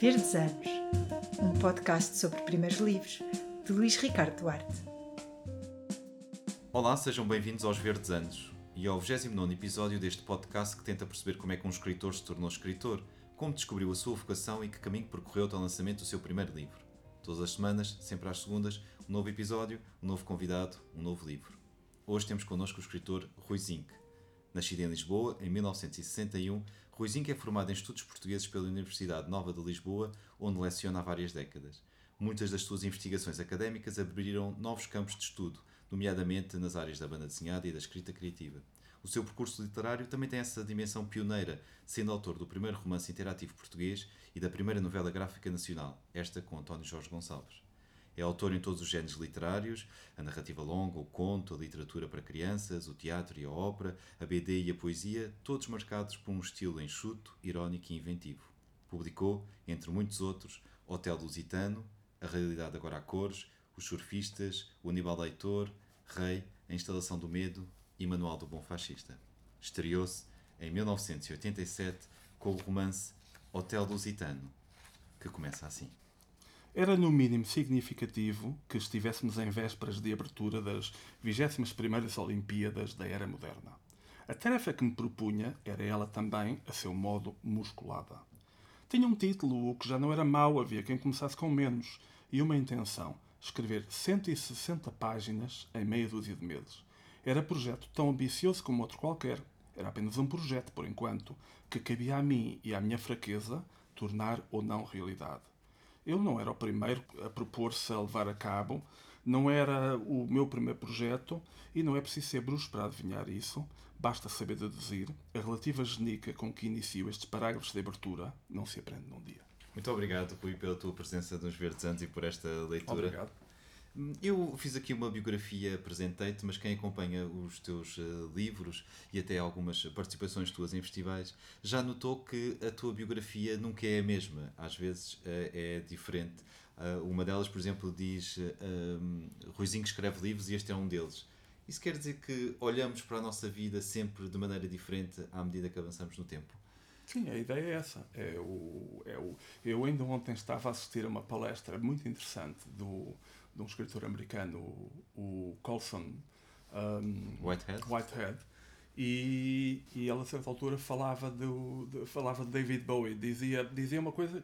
Verdes Anos, um podcast sobre primeiros livros de Luís Ricardo Duarte. Olá, sejam bem-vindos aos Verdes Anos e ao 29 episódio deste podcast que tenta perceber como é que um escritor se tornou escritor, como descobriu a sua vocação e que caminho percorreu até o lançamento do seu primeiro livro. Todas as semanas, sempre às segundas, um novo episódio, um novo convidado, um novo livro. Hoje temos connosco o escritor Rui Zinck. Nascido em Lisboa em 1961, Rui Zinck é formado em estudos portugueses pela Universidade Nova de Lisboa, onde leciona há várias décadas. Muitas das suas investigações académicas abriram novos campos de estudo, nomeadamente nas áreas da banda desenhada e da escrita criativa. O seu percurso literário também tem essa dimensão pioneira, sendo autor do primeiro romance interativo português e da primeira novela gráfica nacional, esta com António Jorge Gonçalves. É autor em todos os géneros literários, a narrativa longa, o conto, a literatura para crianças, o teatro e a ópera, a BD e a poesia, todos marcados por um estilo enxuto, irónico e inventivo. Publicou, entre muitos outros, Hotel Lusitano, A Realidade Agora a Cores, Os Surfistas, O Aníbal Leitor, Rei, A Instalação do Medo e Manual do Bom Fascista. Estreou-se em 1987 com o romance Hotel Lusitano, que começa assim. Era no mínimo significativo que estivéssemos em vésperas de abertura das 21ª Olimpíadas da Era Moderna. A tarefa que me propunha era ela também, a seu modo, musculada. Tinha um título, o que já não era mau, havia quem começasse com menos, e uma intenção, escrever 160 páginas em meia dúzia de meses. Era projeto tão ambicioso como outro qualquer. Era apenas um projeto, por enquanto, que cabia a mim e à minha fraqueza tornar ou não realidade. Eu não era o primeiro a propor-se a levar a cabo, não era o meu primeiro projeto e não é preciso ser bruxo para adivinhar isso, basta saber deduzir. A relativa genica com que inicio estes parágrafos de abertura não se aprende num dia. Muito obrigado, Rui, pela tua presença nos Verdes Anos e por esta leitura. Obrigado. Eu fiz aqui uma biografia, apresentei-te, mas quem acompanha os teus uh, livros e até algumas participações tuas em festivais já notou que a tua biografia nunca é a mesma. Às vezes uh, é diferente. Uh, uma delas, por exemplo, diz um, Ruizinho escreve livros e este é um deles. Isso quer dizer que olhamos para a nossa vida sempre de maneira diferente à medida que avançamos no tempo? Sim, a ideia é essa. É o, é o, eu ainda ontem estava a assistir a uma palestra muito interessante do de um escritor americano, o, Colson um, Whitehead. Whitehead. E, e ele a certa altura falava, do, de, falava de David Bowie, dizia, dizia uma coisa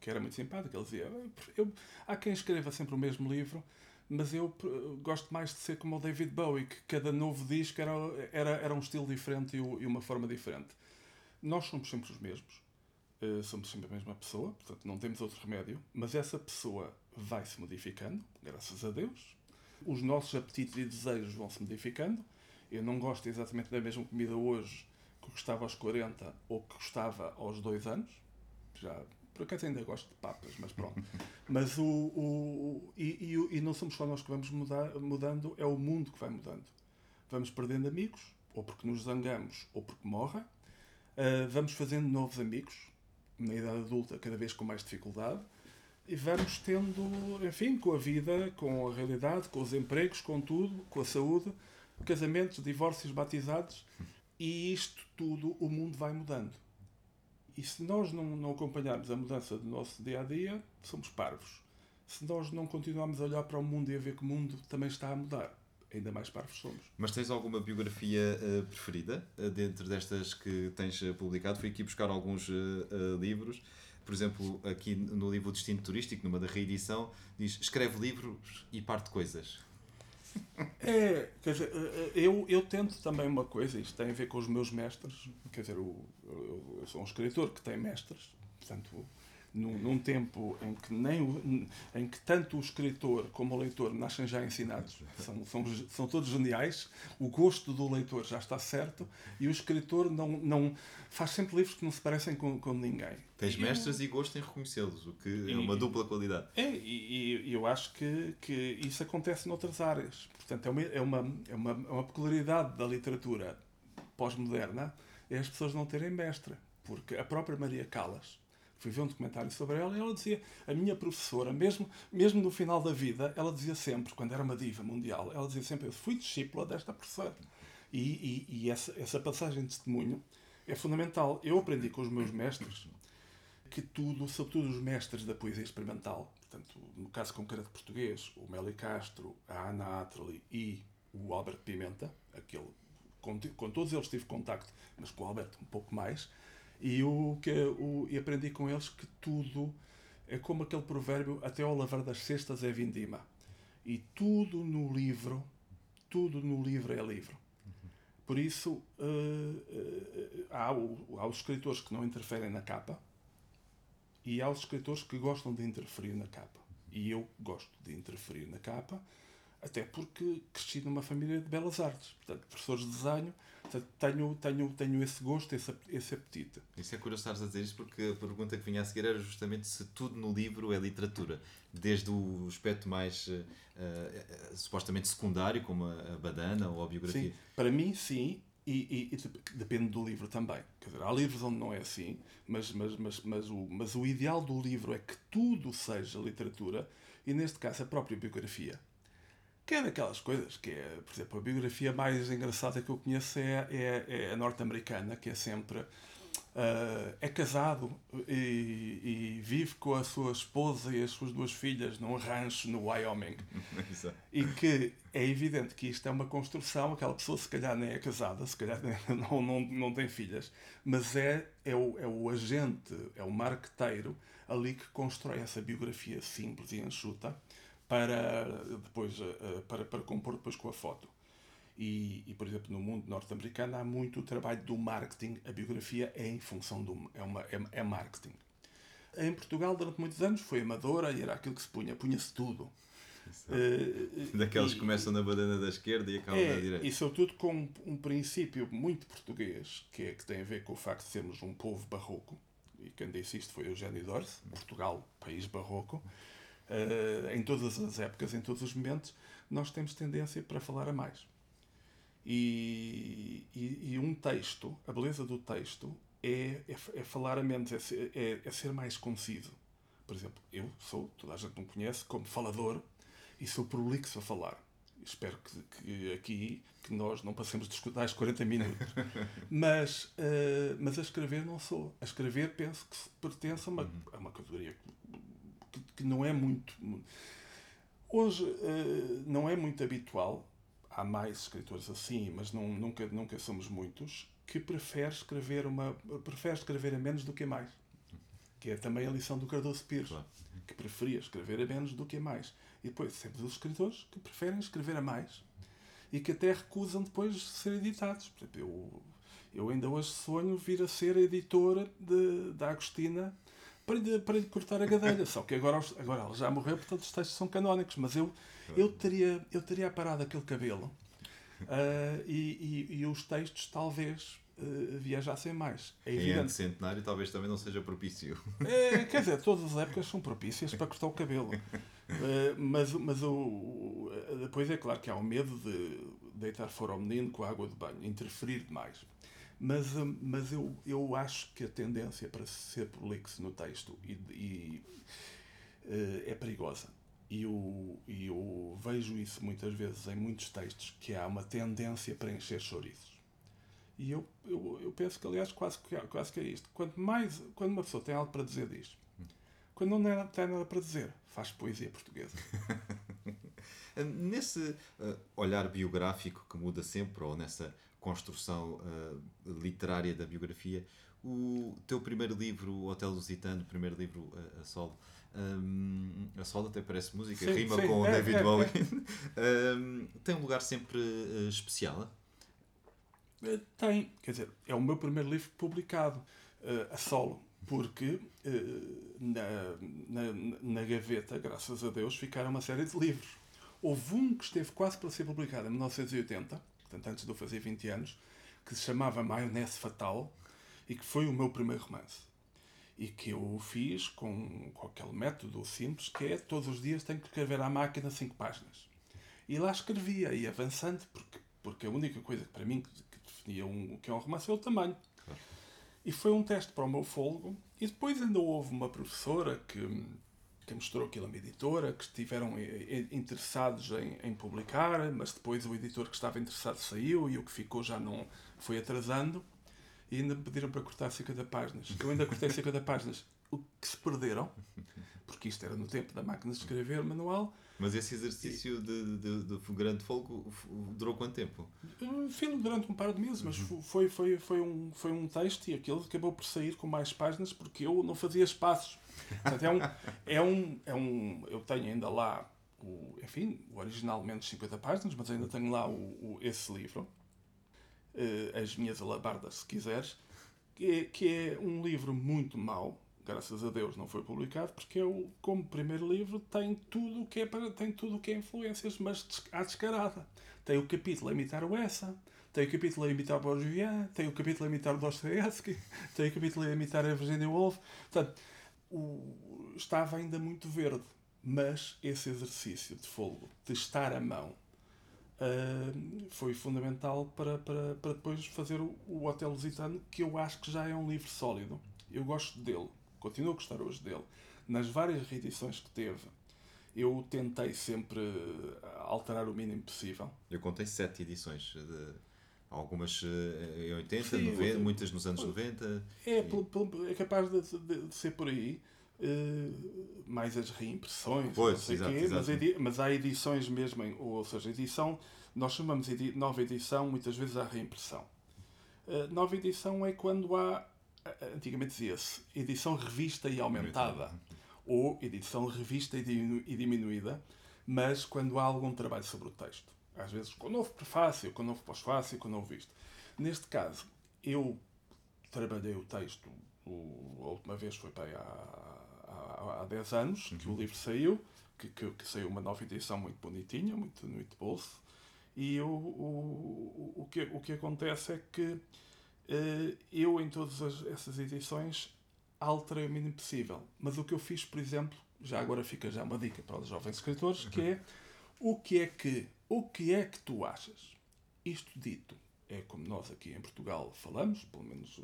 que era muito simpática. Ele dizia: eu, Há quem escreva sempre o mesmo livro, mas eu gosto mais de ser como o David Bowie, que cada novo disco era, era, era um estilo diferente e, uma forma diferente. Nós somos sempre os mesmos, somos sempre a mesma pessoa, portanto não temos outro remédio, mas essa pessoa vai se modificando, graças a Deus. Os nossos apetites e desejos vão se modificando. Eu não gosto exatamente da mesma comida hoje que gostava aos 40 ou que gostava aos 2 anos. Já, por acaso ainda gosto de papas, mas pronto. Mas o, o, e, e, e não somos só nós que vamos mudar, mudando, é o mundo que vai mudando. Vamos perdendo amigos, ou porque nos zangamos, ou porque morrem. Uh, vamos fazendo novos amigos, na idade adulta, cada vez com mais dificuldade e vamos tendo, enfim, com a vida, com a realidade, com os empregos, com tudo, com a saúde, casamentos, divórcios, batizados, e isto tudo o mundo vai mudando. E se nós não, não acompanharmos a mudança do nosso dia a dia, somos parvos. Se nós não continuarmos a olhar para o mundo e a ver que o mundo também está a mudar, ainda mais parvos somos. Mas tens alguma biografia uh, preferida uh, dentro destas que tens uh, publicado? Fui aqui buscar alguns livros por exemplo, aqui no livro Destino Turístico, numa da reedição, diz escreve livros e parte coisas. É, quer dizer, eh, eh, eu, eu tento também uma coisa, isto tem a ver com os meus mestres, quer dizer, eu, eu sou um escritor que tem mestres, portanto, num, num, tempo em que, nem, em que tanto o escritor como o leitor nascem já ensinados, são, são, são todos geniais, o gosto do leitor já está certo e o escritor não, não faz sempre livros que não se parecem com, com ninguém. Tens mestres e gosto em reconhecê-los, o que e, é uma dupla qualidade. É, e, e, eu acho que, que isso acontece noutras áreas. Portanto, é uma, é uma, é uma, é uma peculiaridade da literatura pós-moderna é as pessoas não terem mestre. Porque a própria Maria Callas, fui ver um documentário sobre ela e ela dizia, a minha professora, mesmo, mesmo no final da vida, ela dizia sempre, quando era uma diva mundial, ela dizia sempre, eu fui discípula desta professora. E, e, e essa, essa passagem de testemunho é fundamental. Eu aprendi com os meus mestres que tudo, sobretudo os mestres da poesia experimental, portanto, no caso concreto português, o Meli Castro, a Ana Atterley e o Albert Pimenta, aquele, com, com todos eles tive contacto, mas com o Albert um pouco mais, e, o, que, o, e aprendi com eles que tudo é como aquele provérbio, até ao lavar das cestas é vindima. E tudo no livro, tudo no livro é livro. Por isso, uh, uh, há, o, há os escritores que não interferem na capa e há os escritores que gostam de interferir na capa. E eu gosto de interferir na capa, até porque cresci numa família de belas artes, portanto, professores de desenho, tenho, tenho, tenho esse gosto, esse, esse apetite. Isso é curioso estares a dizer isso porque a pergunta que vinha a seguir era justamente se tudo no livro é literatura, desde o aspecto mais uh, supostamente secundário, como a, badana ou a biografia. Sim, para mim, sim, e, e, e, depende do livro também. Quer dizer, há livros onde não é assim, mas, mas, mas, mas, o, mas o ideal do livro é que tudo seja literatura, e neste caso a própria biografia que é daquelas coisas que é, por exemplo, a biografia mais engraçada que eu conheço é, é, é a norte-americana, que é sempre. Uh, é casado e, e, vive com a sua esposa e as suas duas filhas num rancho no Wyoming. e que é evidente que isto é uma construção, aquela pessoa se calhar nem é casada, se calhar não, não, não tem filhas, mas é, é, o, é o agente, é o marqueteiro ali que constrói essa biografia simples e enxuta para depois eh, para, para compor depois com a foto. E, e, por exemplo, no mundo norte-americano há muito o trabalho do marketing. A biografia é em função do é, uma, é, é marketing. Em Portugal, durante muitos anos, foi amadora e era aquilo que se punha. Punha-se tudo. Uh, Daqueles e, que começam na badana da esquerda e acabam é, na direita. E sobretudo com um, um, princípio muito português, que, é, que tem a ver com o facto de sermos um povo barroco. E quem disse isto foi Eugênio Dorse, Portugal, país barroco em todas as épocas, em todos os momentos, nós temos tendência para falar a mais. E, e, e um texto, a beleza do texto é, é, é falar a menos, é ser, é, é ser mais conciso. Por exemplo, eu sou, toda a gente me conhece, como falador e sou prolixo a falar. Espero que, que, aqui que nós não passemos de escutar 40 minutos. Mas, uh, mas a escrever não sou. A escrever penso que pertence a uma, uhum. a uma categoria que, não é muito. Hoje uh, não é muito habitual, há mais escritores assim, mas não, nunca, nunca somos muitos, que prefere escrever, uma, prefere escrever a menos do que a mais. Que é também a lição do Cardoso Pires, claro. que preferia escrever a menos do que a mais. E depois temos os escritores que preferem escrever a mais e que até recusam depois de ser editados. Por exemplo, eu, eu ainda hoje sonho vir a ser editora de, da Agostina para lhe, para lhe cortar a gadelha. Só que agora, agora ela já morreu, portanto os textos são canónicos. Mas eu, eu, teria, eu teria parado aquele cabelo uh, e, e, e, os textos talvez uh, viajassem mais. É em ano centenário talvez também não seja propício. É, quer dizer, todas as épocas são propícias para cortar o cabelo. Uh, mas mas o, depois é claro que há o medo de deitar fora o menino com a água de banho, interferir demais. Mas, hum, mas eu, eu acho que a tendência para ser prolixo no texto e, e uh, é perigosa. E eu, eu vejo isso muitas vezes em muitos textos, que há uma tendência para encher chouriços. E eu, eu, eu penso que, aliás, quase, quase que é isto. Quanto mais, quando uma pessoa tem algo para dizer, diz. Quando não tem nada para dizer, faz poesia portuguesa. Nesse uh, olhar biográfico que muda sempre, ou nessa construção uh, literária da biografia. O teu primeiro livro, O Hotel Lusitano, o primeiro livro uh, a solo, um, a solo até parece música, sim, rima sim, com é, David é, Bowie. É. um, tem um lugar sempre uh, especial? Tem, quer dizer, é o meu primeiro livro publicado a solo, porque na, na, na gaveta, graças a Deus, ficaram uma série de livros. Houve um que esteve quase para ser publicado em 1980, portanto antes de eu fazer 20 anos, que se chamava Maionese Fatal e que foi o meu primeiro romance. E que eu fiz com, com aquele método simples que é todos os dias tenho que escrever à máquina 5 páginas. E lá escrevia, e avançando, porque, porque a única coisa que para mim que, que definia um, o que é um romance é o tamanho. E foi um teste para o meu fôlego. E depois ainda houve uma professora que, que mostrou aquilo a uma editora, que estiveram eh, eh, interessados em, em, publicar, mas depois o editor que estava interessado saiu e o que ficou já não foi atrasando e ainda me pediram para cortar 50 páginas. Eu ainda cortei 50 páginas o que se perderam, porque isto era no tempo da máquina de escrever manual. Mas esse exercício de, de, de, de grande folgo durou quanto tempo? Filho durante um par de meses, mas foi, foi, foi, um, foi um texto e aquele acabou por sair com mais páginas porque eu não fazia espaços. Portanto, é um, é um, é um, eu tenho ainda lá, o, enfim, o original menos 50 páginas, mas ainda tenho lá o, o esse livro, uh, As Minhas Alabardas, se quiseres, que é, que é um livro muito mau, graças a Deus não foi publicado, porque eu, como primeiro livro, tem tudo o que é, para, tem tudo que é influências, mas à descarada. Tem o capítulo a imitar o Essa, tem o capítulo a imitar o Borges tem o capítulo a imitar o Dostoevsky, tem o capítulo a imitar a Virginia Woolf. Portanto, o, estava ainda muito verde, mas esse exercício de fogo, de estar à mão, uh, foi fundamental para, para, para depois fazer o, o Hotel Lusitano, que eu acho que já é um livro sólido. Eu gosto dele, continuo a gostar hoje dele. Nas várias reedições que teve, eu tentei sempre alterar o mínimo possível. Eu contei sete edições. De algumas eh, em 80, Sim, 90, muitas nos anos 90. É, e... é capaz de, de, de, ser por aí. Uh, mais as reimpressões, pois, não sei exato, quê, mas, edi mas, há edições mesmo, ou seja, edição, nós chamamos de nova edição, muitas vezes há reimpressão. Uh, nova edição é quando há, antigamente dizia-se, edição revista e aumentada, ou edição revista e diminuída, mas quando há algum trabalho sobre o texto às vezes com novo prefácio, com novo pós-fácio, com novo isto. Neste caso, eu trabalhei o texto, o, a última vez foi há, há, há 10 anos uhum. que o livro saiu, que, que, que, saiu uma nova edição muito bonitinha, muito, muito bolso, e eu, o, o, que, o que acontece é que eu, em todas as, essas edições, alterei o mínimo possível. Mas o que eu fiz, por exemplo, já agora fica já uma dica para os jovens escritores, que é o que é que o que é que tu achas? Isto dito é como nós aqui em Portugal falamos, pelo menos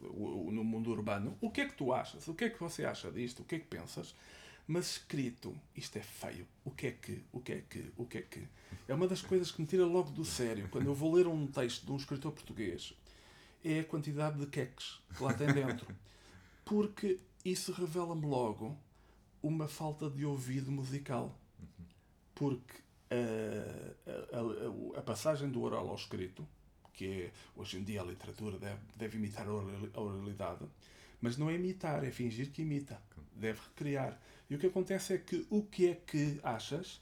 no mundo urbano. O que é que tu achas? O que é que você acha disto? O que é que pensas? Mas escrito, isto é feio. O que é que? O que é que? O que é que? É uma das coisas que me tira logo do sério. Quando eu vou ler um texto de um escritor português, é a quantidade de queques que lá tem dentro. Porque isso revela-me logo uma falta de ouvido musical. Porque a, a, a, passagem do oral ao escrito, que é, hoje em dia a literatura deve, deve imitar a oralidade, mas não é imitar, é fingir que imita, deve recriar. E o que acontece é que o que é que achas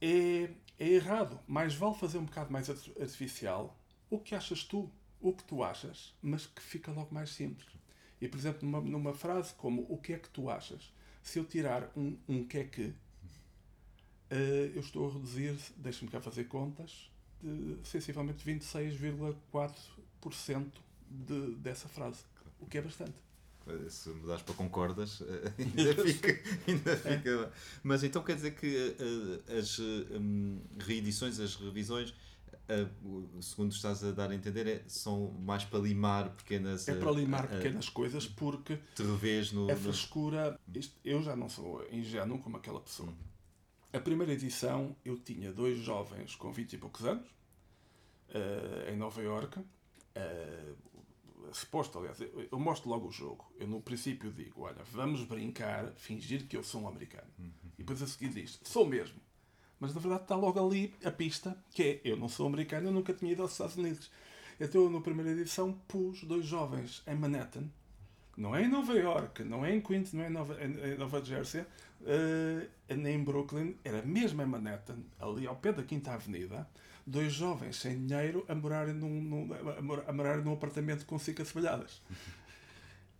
é, é errado. Mais vale fazer um bocado mais artificial o que achas tu, o que tu achas, mas que fica logo mais simples. E, por exemplo, numa, numa frase como o que é que tu achas, se eu tirar um, um que é que uh, eu estou a reduzir, deixe-me cá fazer contas, de sensivelmente 26,4% de, dessa frase, o que é bastante. Se mudares para concordas, eh, ainda fica. Ainda fica é. Mas então quer dizer que as um, reedições, as revisões, segundo estás a dar a entender, é, são mais para limar pequenas. É para limar pequenas coisas porque. Te revês no. A frescura. Isto, eu já não sou ingênuo como aquela pessoa. A primeira edição eu tinha dois jovens com 20 e poucos anos, uh, em Nova Iorque. Uh, suposto, aliás, eu mostro logo o jogo. Eu no princípio digo: olha, vamos brincar, fingir que eu sou um americano. Uhum. E depois a seguir diz: sou mesmo. Mas na verdade está logo ali a pista, que é: eu não sou americano, eu nunca tinha ido aos Estados Unidos. Então na primeira edição, pus dois jovens em Manhattan não é em Nova York, não é em Queens, não é em Nova, em Nova Jersey, uh, nem em Brooklyn, era mesmo em Manhattan, ali ao pé da Quinta Avenida, dois jovens sem dinheiro a morarem num, num, a morarem num apartamento com cinco assoalhadas.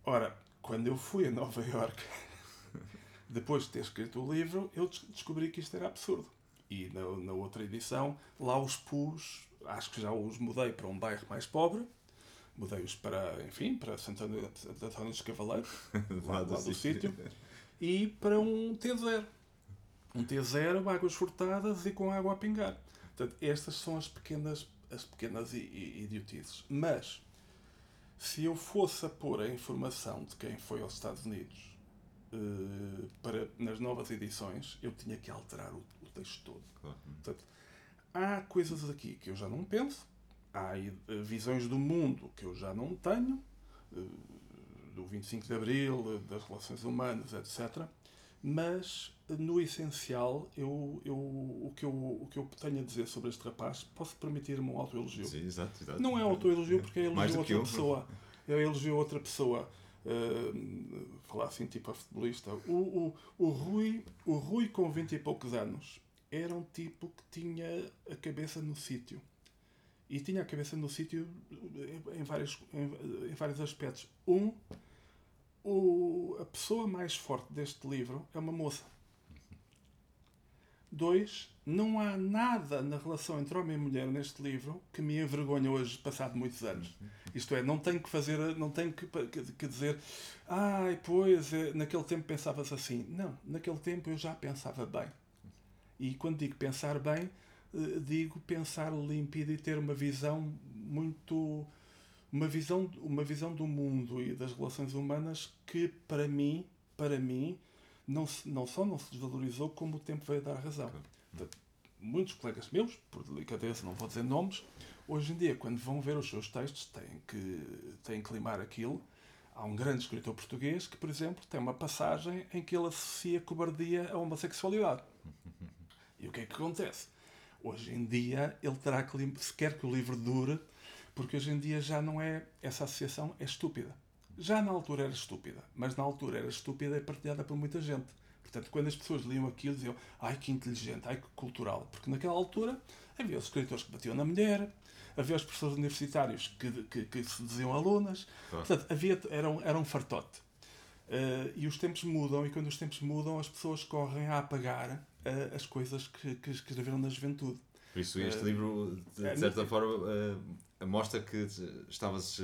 Ora, quando eu fui a Nova York, depois de ter escrito o livro, eu descobri que isto era absurdo. E na, na outra edição, lá os pus, acho que já os mudei para um bairro mais pobre, mudei-os para, enfim, para Santo Antônio dos Cavaleiros, lá, lá do, do sítio, e para um T0. Um T0, águas furtadas e com água a pingar. Portanto, estas são as pequenas, as pequenas idiotices. Mas, se eu fosse a pôr a informação de quem foi aos Estados Unidos uh, para, nas novas edições, eu tinha que alterar o texto todo. Portanto, há coisas aqui que eu já não penso, há eh, visões do mundo que eu já não tenho, eh, do 25 de Abril, das relações humanas, etc. Mas, no essencial, eu, eu, o, que eu, o que eu tenho a dizer sobre este rapaz, posso permitir-me um autoelogio. Sim, exato, exato. Não é autoelogio porque é elogio outra eu. pessoa. É elogio outra pessoa. Uh, falar assim, tipo a futebolista. O, o, o, Rui, o Rui, com 20 e poucos anos, era um tipo que tinha a cabeça no sítio. E tinha a cabeça no sítio em vários, em, em vários aspectos. Um, o, a pessoa mais forte deste livro é uma moça. Dois, não há nada na relação entre homem e mulher neste livro que me envergonha hoje, passado muitos anos. Isto é, não tenho que fazer, não tenho que, que, dizer, ai, pois, é, naquele tempo pensavas assim. Não, naquele tempo eu já pensava bem. E quando digo pensar bem, eh, digo pensar límpido e ter uma visão muito uma visão uma visão do mundo e das relações humanas que para mim para mim não se, não só não se desvalorizou como o tempo veio dar razão. Portanto, muitos colegas meus por delicadeza não vou dizer nomes hoje em dia quando vão ver os seus textos têm que têm que limar aquilo. Há um grande escritor português que por exemplo tem uma passagem em que ele associa cobardia à homossexualidade. E o que é que acontece? Hoje em dia ele terá que se quer que o livro dure, porque hoje em dia já não é essa associação é estúpida. Já na altura era estúpida, mas na altura era estúpida e partilhada por muita gente. Portanto, quando as pessoas liam aquilo, diziam ai que inteligente, ai que cultural. Porque naquela altura havia os escritores que batiam na mulher, havia os professores universitários que, que, que se diziam alunas. Claro. Portanto, havia, era, um, era um fartote. Uh, e os tempos mudam, e quando os tempos mudam, as pessoas correm a apagar uh, as coisas que, que escreveram na juventude. Por isso, este Uh, livro, de, é, certa forma, mostra que estavas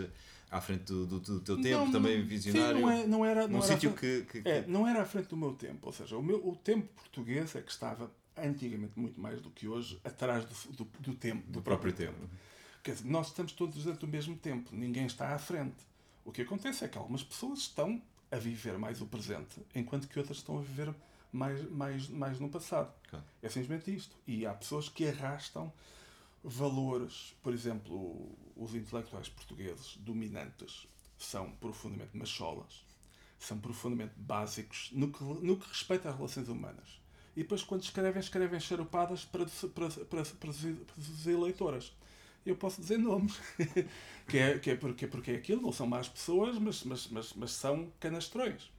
à frente do, do- do teu tempo, Não, também visionário, Sim, não, é, não era, não num era sítio frente- que, que- É, que- não era à frente do meu tempo. Ou seja, o, meu, o tempo português é que estava, antigamente, muito mais do que hoje, atrás do, do, do tempo. do próprio tempo. Quer dizer, nós estamos todos dentro do mesmo tempo, ninguém está à frente. O que acontece é que algumas pessoas estão a viver mais o presente, enquanto que outras estão a viver mais, mais, mais no passado. Claro. É simplesmente isto. E há pessoas que arrastam valores, por exemplo, os intelectuais portugueses dominantes são profundamente macholas, são profundamente básicos no que, no que respeita às relações humanas. E depois, quando escrevem, escrevem charupadas para, para, para, para, as eleitoras. Eu posso dizer nomes, que, é, que, é porque, porque é aquilo, não são más pessoas, mas, mas, mas, mas são canastrões.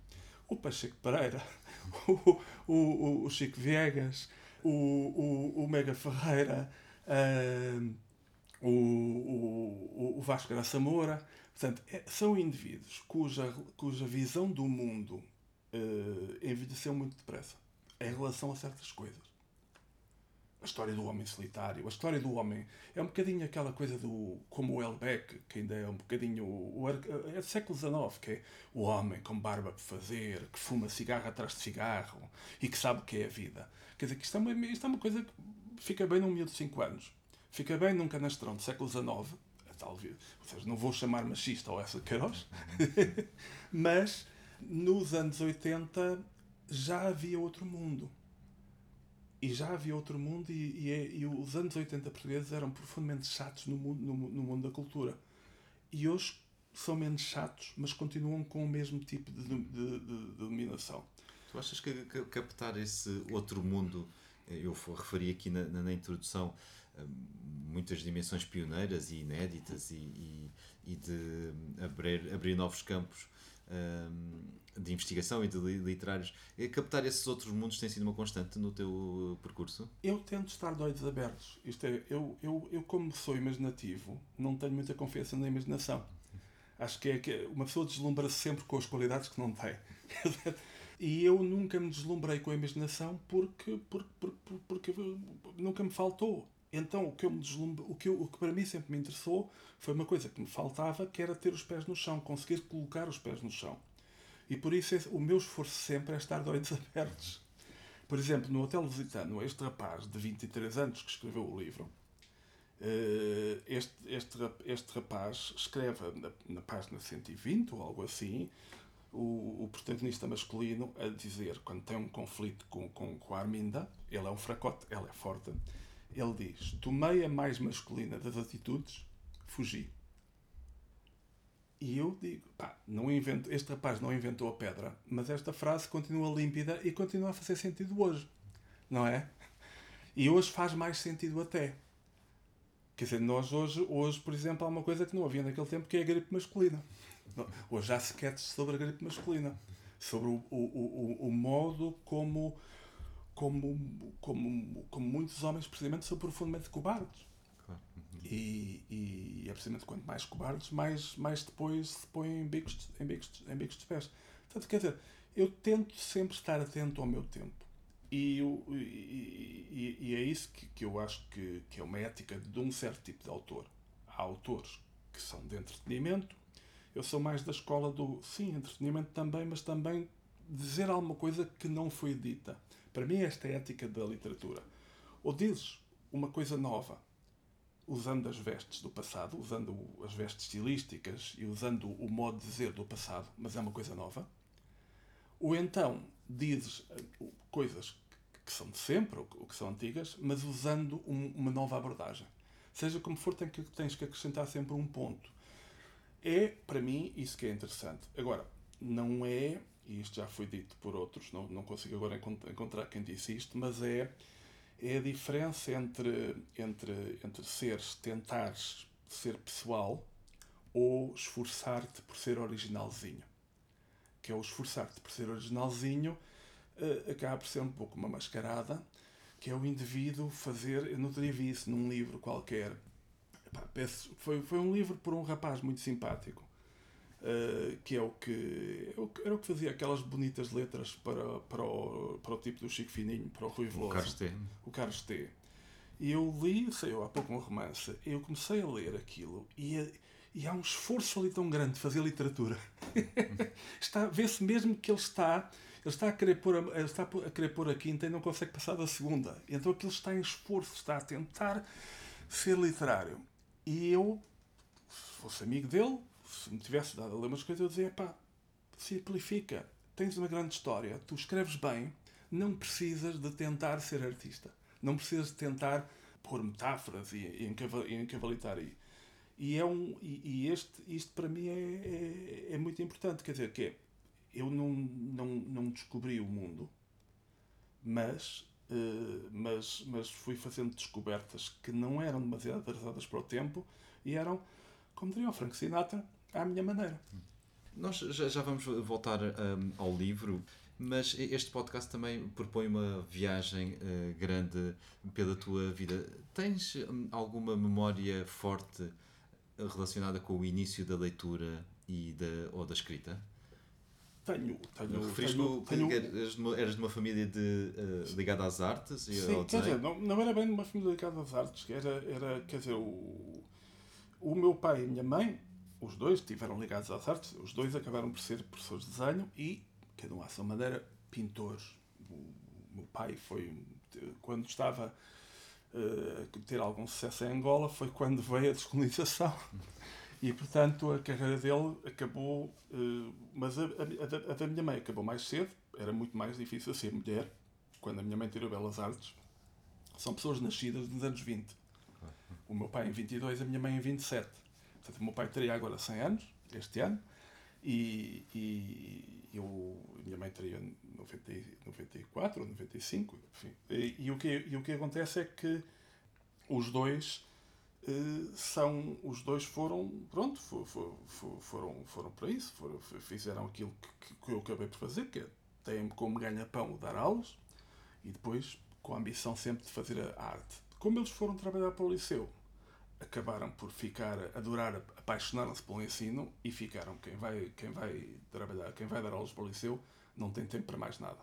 O Pacheco Pereira, o, o, o, o Chico Viegas, o, o, o Mega Ferreira, o, o, o Vasco Graça Moura. Portanto, é- são indivíduos cuja, cuja visão do mundo eh, envelheceu muito depressa em relação a certas coisas. A história do homem solitário, a história do homem. É um bocadinho aquela coisa do. como o Elbeck, que ainda é um bocadinho. O, é do século XIX, que é o homem com barba por fazer, que fuma cigarro atrás de cigarro e que sabe o que é a vida. Quer dizer, que isto é uma, isto é uma coisa fica bem num miúdo de 5 anos. Fica bem num canastrão do século XIX. Talvez, seja, não vou chamar machista ou essa Queiroz, mas nos anos 80 já havia outro mundo. E já havia outro mundo, e, e, é- e os anos 80 portugueses eram profundamente chatos no mundo, no, no mundo da cultura. E hoje são menos chatos, mas continuam com o mesmo tipo de, de- de- de dominação. Tu achas que, que captar esse outro mundo, eu referi aqui na, na- na introdução, eh, muitas dimensões pioneiras e inéditas e, e- e de hum, abrir, abrir novos campos hum, de investigação e de li- literários, captar esses outros mundos tem sido uma constante no teu eh, percurso? Eu tento estar de olhos abertos. Isto é, eu, eu, eu como sou imaginativo, não tenho muita confiança na imaginação. Acho que é que uma pessoa deslumbra-se sempre com as qualidades que não tem. E eu nunca me deslumbrei com a imaginação porque, porque, porque, porque nunca me faltou. Então o que, eu me deslumbre, o, que eu- o que para mim sempre me interessou foi uma coisa que me faltava, que era ter os pés no chão, conseguir colocar os pés no chão. E por isso esse- o meu esforço sempre é estar de olhos abertos. Por exemplo, no Hotel Lusitano, este rapaz de 23 anos que escreveu o livro, eh, este, este, este rapaz escreve na, na página 120 ou algo assim, o, o protagonista masculino a dizer, quando tem um conflito com, com, com a Arminda, ele é um fracote, ela é forte, ele diz: Tomei a mais masculina das atitudes, fugi. E eu digo, pá, não invento, este rapaz não inventou a pedra, mas esta frase continua límpida e continua a fazer sentido hoje, não é? E hoje faz mais sentido até. Quer dizer, nós hoje, hoje, por exemplo, há uma coisa que não havia naquele tempo que é a gripe masculina. Hoje há sketches sobre a gripe masculina. Sobre o, o, o, o modo como, como, como, como muitos homens, precisamente, são profundamente cobardes. Claro. E, e é precisamente quanto mais cobardes, mais, mais depois se põem em bicos, em, bicos, em bicos de pés. Portanto, quer dizer, eu tento sempre estar atento ao meu tempo. E, e, e, é isso que, que eu acho que, que é uma ética de um certo tipo de autor. Há autores que são de entretenimento. Eu sou mais da escola do, sim, entretenimento também, mas também dizer alguma coisa que não foi dita. Para mim, esta é a ética da literatura. Ou dizes uma coisa nova, usando as vestes do passado, usando as vestes estilísticas e usando o modo de dizer do passado, mas é uma coisa nova. Ou então dizes eh, coisas que são de sempre, ou que são antigas, mas usando um, uma nova abordagem. Seja como for, tens que acrescentar sempre um ponto. É, para mim, isso que é interessante. Agora, não é, e isto já foi dito por outros, não, não consigo agora encontrar quem disse isto, mas é, é a diferença entre, entre, entre seres, tentares ser pessoal ou esforçar-te por ser originalzinho. Que é o esforçar-te por ser originalzinho uh, acaba por ser um pouco uma mascarada, que é o indivíduo fazer. Eu não visto isso num livro qualquer. Epá, peço, foi, foi um livro por um rapaz muito simpático. Uh, que é o que era o que fazia aquelas bonitas letras para, para, o, para o tipo do Chico Fininho, para o Rui Veloso. O Carlos T. O Carlos T. E eu li, sei eu, há pouco um romance, eu comecei a ler aquilo e, e há um esforço ali tão grande de fazer literatura. está Vê-se mesmo que ele está ele está a querer pôr a, ele está a querer pôr a quinta e não consegue passar da segunda. Então aquilo está em esforço, está a tentar ser literário. E eu, se fosse amigo dele, se me tivesse dado a ler umas coisas, eu dizia: pá, simplifica. Tens uma grande história, tu escreves bem, não precisas de tentar ser artista. Não precisas de tentar pôr metáforas e, e, encavalitar aí. E, é um, e, e este, isto para mim é, é, é, muito importante. Quer dizer, que é, eu não, não, não descobri o mundo, mas, uh, mas, mas fui fazendo descobertas que não eram demasiado atrasadas para o tempo e eram, como diria o Frank Sinatra, à minha maneira. Nós já, já vamos voltar um, ao livro, mas este podcast também propõe uma viagem uh, grande pela tua vida. Tens um, alguma memória forte relacionada com o início da leitura e da, ou da escrita? Tenho, tenho. Referiste tenho, tenho... Eras, de uma, eras de uma família de, uh, ligada às artes? Sim, quer dizer, não, não era bem de uma família ligada às artes, era, era quer dizer, o, o meu pai e a minha mãe, os dois estiveram ligados às artes, os dois acabaram por ser professores de desenho e, cada um à sua maneira, pintores. O meu pai foi, quando estava uh, a ter algum sucesso em Angola, foi quando veio a descolonização. E, portanto, a carreira dele acabou. Uh, mas a, a, a, da minha mãe acabou mais cedo, era muito mais difícil ser mulher. Quando a minha mãe tirou Belas Artes, são pessoas nascidas nos anos 20. O meu pai em 22, a minha mãe em 27. Portanto, o meu pai teria agora 100 anos, este ano, e, e eu, a minha mãe teria 90, 94 ou 95, enfim. E, e, o que, e o que acontece é que os dois eh, são os dois foram pronto for, for, for, foram foram para isso fizeram aquilo que, que, eu acabei por fazer que é têm como ganha-pão dar aulas e depois com a ambição sempre de fazer a arte. Como eles foram trabalhar para o liceu acabaram por ficar adorar apaixonaram-se pelo ensino e ficaram. Quem vai quem vai trabalhar quem vai dar aulas para o liceu não tem tempo para mais nada.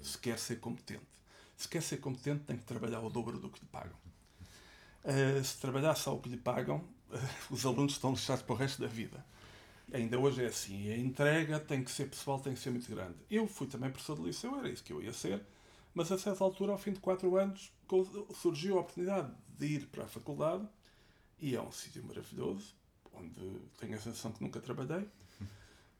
Se quer ser competente. Se quer ser competente tem que trabalhar o dobro do que lhe pagam Uh, se trabalhar só o que lhe pagam, uh, os alunos estão lixados para o resto da vida. Ainda hoje é assim. A entrega tem que ser pessoal, tem que ser muito grande. Eu fui também professor de liceu, era isso que eu ia ser, mas a certa altura, ao fim de quatro anos, surgiu a oportunidade de ir para a faculdade e é um sítio maravilhoso, onde tenho a sensação que nunca trabalhei.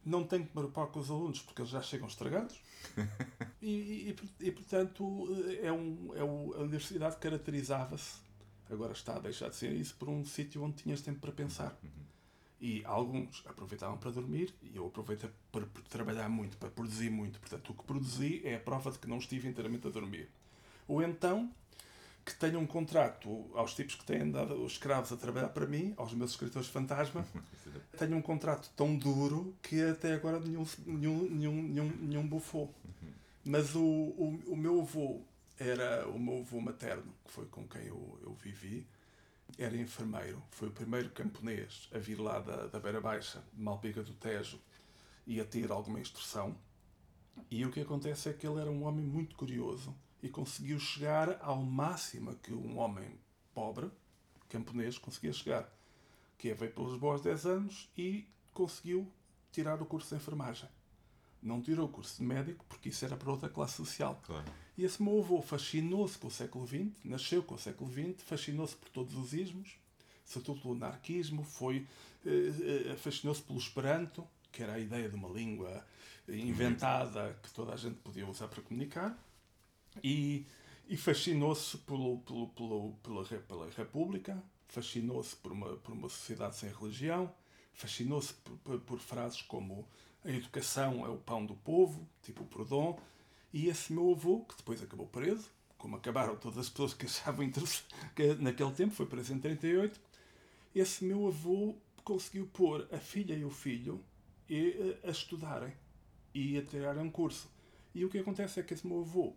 Não tenho que me preocupar com os alunos porque eles já chegam estragados. E, e, e portanto, é um, é um, a universidade caracterizava-se agora está a deixar de ser isso por um sítio onde tinhas tempo para pensar. E alguns aproveitavam para dormir e eu aproveitei para, para trabalhar muito, para produzir muito. Portanto, o que produzi é a prova de que não estive inteiramente a dormir. Ou então, que tenho um contrato aos tipos que têm dado os escravos a trabalhar para mim, aos meus escritores fantasma, tenho um contrato tão duro que até agora nenhum, nenhum, nenhum, nenhum, nenhum bufou. Mas o, o, o meu avô era o meu avô materno, que foi com quem eu, eu vivi, era enfermeiro, foi o primeiro camponês a vir lá da, da Beira Baixa, de Malpica do Tejo, e a ter alguma instrução. E o que acontece é que ele era um homem muito curioso e conseguiu chegar ao máximo que um homem pobre, camponês, conseguia chegar. Que é, veio pelos bons 10 anos e conseguiu tirar o curso de enfermagem. Não tirou o curso de médico porque isso era para outra classe social. Claro. E esse meu avô fascinou-se com o século XX, nasceu com o século XX, fascinou-se por todos os ismos, sobretudo pelo anarquismo, foi, eh, eh, fascinou-se pelo Esperanto, que era a ideia de uma língua inventada que toda a gente podia usar para comunicar, e, e fascinou-se pelo, pelo, pelo, pela, pela República, fascinou-se por uma, por uma sociedade sem religião, fascinou-se por, por, por frases como a educação é o pão do povo, tipo o Proudhon, e esse meu avô, que depois acabou preso, como acabaram todas as pessoas que achavam interessante, que naquele tempo foi preso em 38, esse meu avô conseguiu pôr a filha e o filho a estudarem e a tirarem um curso. E o que acontece é que esse meu avô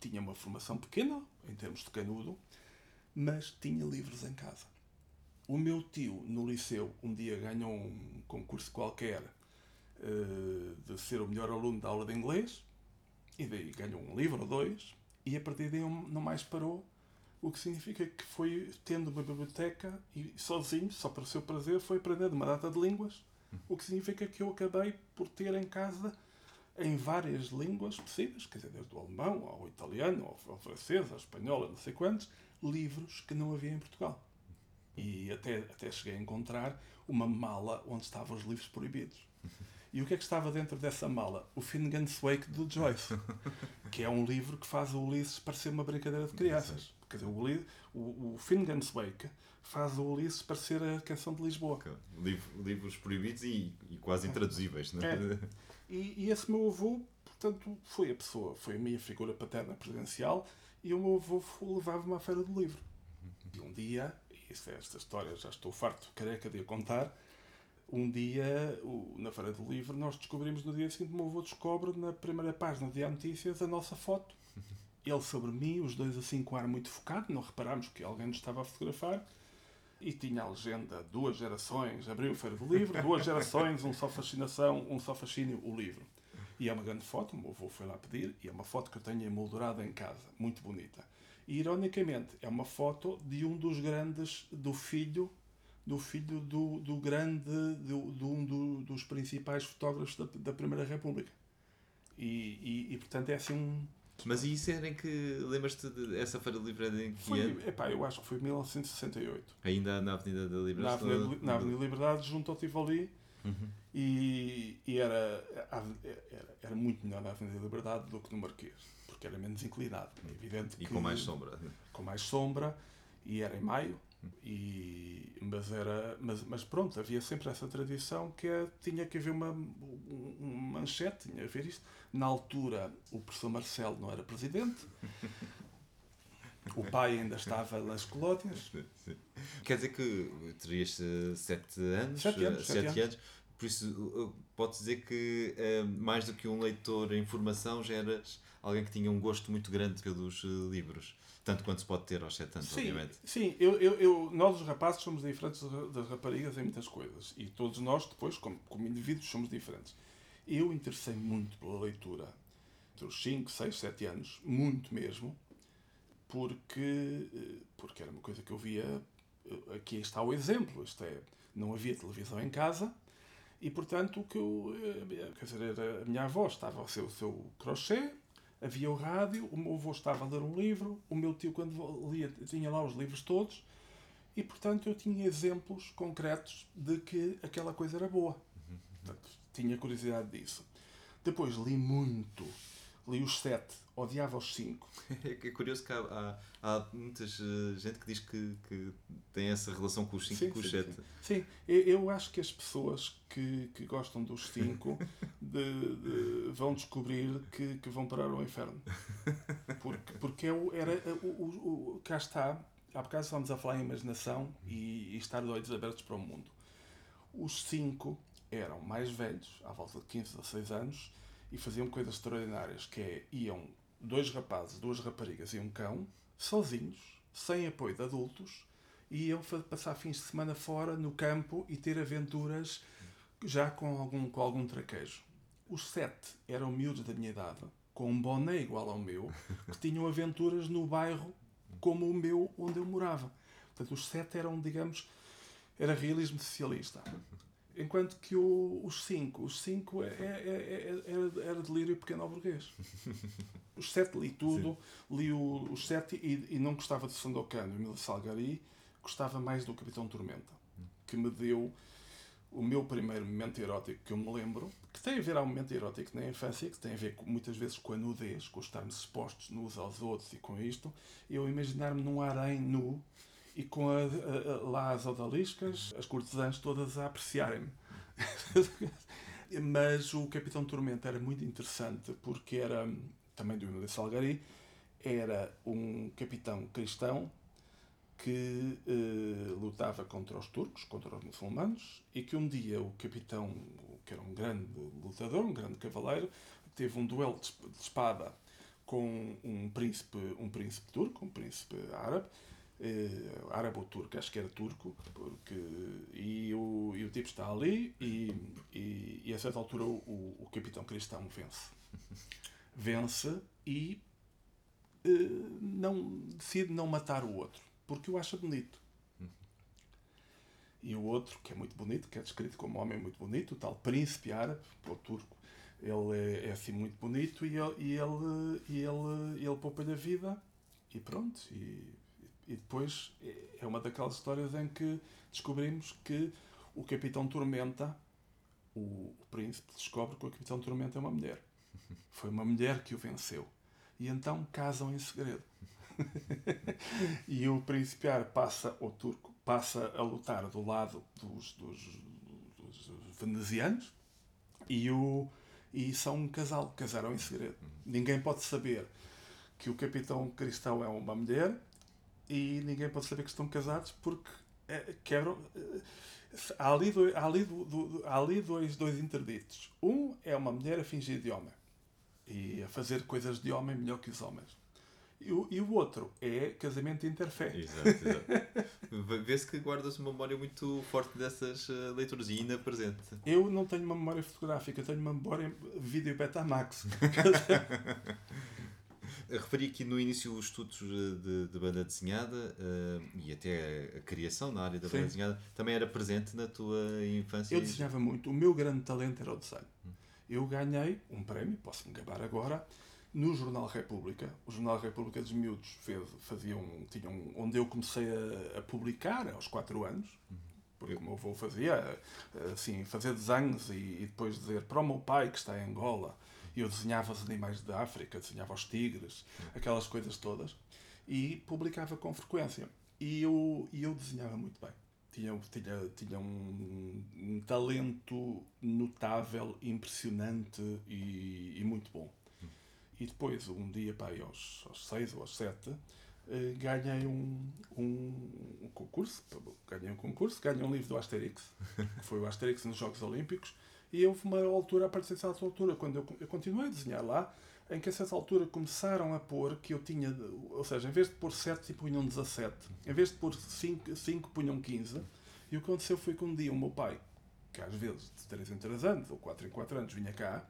tinha uma formação pequena, em termos de canudo, mas tinha livros em casa. O meu tio, no liceu, um dia ganhou um concurso qualquer uh, de ser o melhor aluno da aula de inglês, e daí ganhou um livro ou dois, e a partir daí não mais parou, o que significa que foi tendo uma biblioteca e sozinho, só para o seu prazer, foi aprender uma data de línguas, o que significa que eu acabei por ter em casa em várias línguas possíveis, quer dizer, desde o alemão ao italiano, ao, ao francês, ao espanhol, não sei quantos, livros que não havia em Portugal. E até, até cheguei a encontrar uma mala onde estavam os livros proibidos. E o que é que estava dentro dessa mala? O Finnegan's Wake do Joyce, que é um livro que faz o Ulisses parecer uma brincadeira de crianças. Quer dizer, o, o, o Finnegan's Wake faz o Ulisses parecer a canção de Lisboa. Livro, livros proibidos e, e quase intraduzíveis, não é? é. E, e, esse meu avô, portanto, foi a pessoa, foi a minha figura paterna presidencial e o meu avô levava-me à Feira do Livro. E um dia, e esta, esta história já estou farto, careca de a contar, um dia, na Feira do Livro, nós descobrimos no dia seguinte, o meu avô descobre na primeira página de Notícias a nossa foto. Ele sobre mim, os dois assim com ar muito focado, não reparámos que alguém nos estava a fotografar. E tinha a legenda Duas Gerações, abriu a Feira do Livro, Duas Gerações, um só fascinação, um só fascínio, o livro. E é uma grande foto, o meu avô foi lá pedir, e é uma foto que eu tenho emoldurada em casa, muito bonita. E, ironicamente, é uma foto de um dos grandes, do filho do filho do, do grande, do, de um do, dos principais fotógrafos da, da Primeira República. E, e, e, portanto é assim um. Mas e isso era em que. Lembras-te dessa Feira de Liberdade em que foi, ano? Epá, eu acho que foi 1968. Ainda na Avenida da Liberdade? Na Avenida, na Avenida Liberdade, junto ao Tivoli. Uhum. E, e era, era, era muito melhor na Avenida Liberdade do que no Marquês, porque era menos inclinado, é evidente. E que, com mais sombra. Com mais sombra, e era em maio, e, mas, era, mas, mas pronto, havia sempre essa tradição que é, tinha que haver uma, uma manchete, tinha que haver isto. Na altura, o professor Marcelo não era presidente, o pai ainda estava nas colónias. Quer dizer que terias eh, sete anos? Sete anos. Sete, sete anos. Por isso, pode dizer que eh, mais do que um leitor em formação, já eras alguém que tinha um gosto muito grande pelos eh, livros. Tanto quanto se pode ter aos 7 anos, sim, obviamente. Sim, eu, eu, eu, nós os rapazes somos diferentes das raparigas em muitas coisas. E todos nós, depois, como, como indivíduos, somos diferentes. Eu interessei muito pela leitura dos 5, 6, 7 anos, muito mesmo, porque, eh, porque era uma coisa que eu via. Eh, aqui está o exemplo. Isto é, não havia televisão em casa. E, portanto, o que eu. Eh, quer dizer, a minha avó estava ao seu, seu crochê, havia o rádio, o meu avô estava a ler um livro, o meu tio, quando lia, tinha lá os livros todos, e portanto eu tinha exemplos concretos de que aquela coisa era boa. Portanto, tinha curiosidade disso. Depois li muito, li os sete, odiava os cinco. É curioso que há, há, há muita gente que diz que, que tem essa relação com os cinco sim, e com os sete. Sim, sim. eu acho que as pessoas que, que gostam dos cinco de, de, vão descobrir que, que vão parar ao inferno. Porque, porque é era o, o, o, cá está, há bocado estamos a falar em imaginação e, e estar de olhos abertos para o mundo. Os cinco eram mais velhos, à volta de 15 a 16 anos, e faziam coisas extraordinárias, que é, iam dois rapazes, duas raparigas e um cão, sozinhos, sem apoio de adultos, e iam passar fins de semana fora no campo e ter aventuras já com algum, com algum traquejo. Os sete eram miúdos da minha idade, com um boné igual ao meu, que tinham aventuras no bairro como o meu, onde eu morava. Portanto, os sete eram, digamos, era realismo socialista. Enquanto que o, os cinco, os cinco é, é, é, é era, era delírio pequeno burguês. Os sete li tudo, Sim. li o, os sete e, e não gostava de Sandokan e Mila Salgari, gostava mais do Capitão Tormenta, que me deu o meu primeiro momento erótico que eu me lembro, que tem a ver ao momento erótico na infância, que tem a ver muitas vezes com a nudez, com estarmos expostos nos aos outros e com isto, eu imaginar-me num harém nu e com a, a, a, lá as odaliscas, as cortesãs todas a apreciarem-me. Mas o Capitão Tormenta era muito interessante porque era, também do Emílio Salgari, era um capitão cristão que eh, lutava contra os turcos, contra os muçulmanos, e que um dia o capitão, que era um grande lutador, um grande cavaleiro, teve um duelo de espada com um príncipe, um príncipe turco, um príncipe árabe, eh, árabe ou turco, acho que era turco, porque, e, o, e o tipo está ali e, e, e a certa altura o, o capitão cristão vence. Vence e eh, não, decide não matar o outro, porque o acha bonito. E o outro, que é muito bonito, que é descrito como um homem muito bonito, o tal príncipe árabe, ou turco, ele é, é assim muito bonito e ele, e ele, e ele, ele poupa-lhe a vida e pronto. E e depois é uma daquelas histórias em que descobrimos que o Capitão Tormenta, o, o príncipe, descobre que o Capitão Tormenta é uma mulher. Foi uma mulher que o venceu. E então casam em segredo. e o príncipe Ar passa, o turco, passa a lutar do lado dos, dos, dos venezianos e, o, e são um casal, casaram em segredo. Ninguém pode saber que o capitão cristão é uma mulher e ninguém pode saber que estão casados porque é, quebram. É, há ali, dois, há ali, do, do, há ali dois, dois interditos. Um é uma mulher a fingir de homem e a fazer coisas de homem melhor que os homens. E o, e o outro é casamento interfé. Exato, exato. Vê-se que guardas uma memória muito forte dessas uh, leituras e ainda presente. Eu não tenho uma memória fotográfica, tenho uma memória vídeo Betamax. referi aqui no início os estudos de, de banda desenhada uh, e até a criação na área da Sim. banda desenhada também era presente na tua infância? Eu desenhava muito. O meu grande talento era o desenho. Hum. Eu ganhei um prémio, posso me gabar agora, no Jornal República. O Jornal República dos Miúdos fez, faziam, tinham, onde eu comecei a, a publicar aos 4 anos. Uhum. Porque o meu avô fazia, assim, fazer desenhos e, e depois dizer para o meu pai que está em Angola e eu desenhava os animais da África, desenhava os tigres, aquelas coisas todas. E publicava com frequência. E eu, e eu desenhava muito bem. Tinha, tinha, tinha um, um talento notável, impressionante e, e, muito bom. E depois, um dia, pá, aos, aos seis ou aos sete, eh, ganhei um, um, um, concurso, ganhei um concurso, ganhei um livro do Asterix, que foi o Asterix nos Jogos Olímpicos, e houve uma altura, a partir dessa altura, quando eu, eu continuei a desenhar lá, em que a certa altura começaram a pôr que eu tinha, ou seja, em vez de pôr 7, punham 17, em vez de pôr 5, 5 punham 15, e o que aconteceu foi que um dia o meu pai, que às vezes de 3 em 3 anos, ou 4 em 4 anos, vinha cá,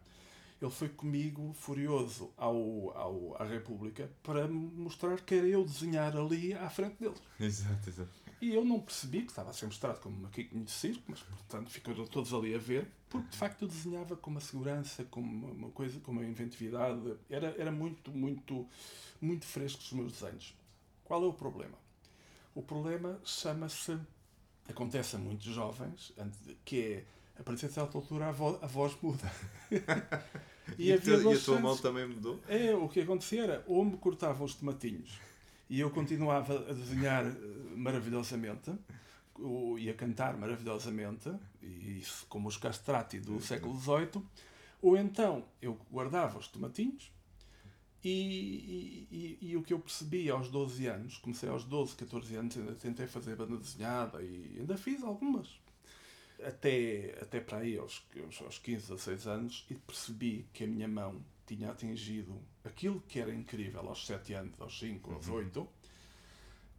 ele foi comigo, furioso, ao, ao, à República, para mostrar que era eu desenhar ali à frente deles. Exato, exato. E eu não percebi que estava a ser mostrado como maquiquinho de circo, mas portanto ficaram todos ali a ver, porque de facto eu desenhava com uma segurança, com uma coisa, com uma inventividade. Era, era muito, muito, muito fresco os meus desenhos. Qual é o problema? O problema chama-se, acontece a muitos jovens, que é, a partir de certa altura a voz, a voz muda. E, a, havia tua- e a tua mão também mudou? É, o que acontecia era, ou me cortavam os tomatinhos e eu continuava a desenhar eh, maravilhosamente, e a cantar maravilhosamente, e isso como os castrati do século XVIII, ou então eu guardava os tomatinhos e, e- e- e o que eu percebi aos 12 anos, comecei aos 12, 14 anos, ainda tentei fazer banda desenhada e ainda fiz algumas. Até, até para aí, aos, aos, aos 15, 16 anos, e percebi que a minha mão tinha atingido aquilo que era incrível aos 7 anos, aos 5, aos 8,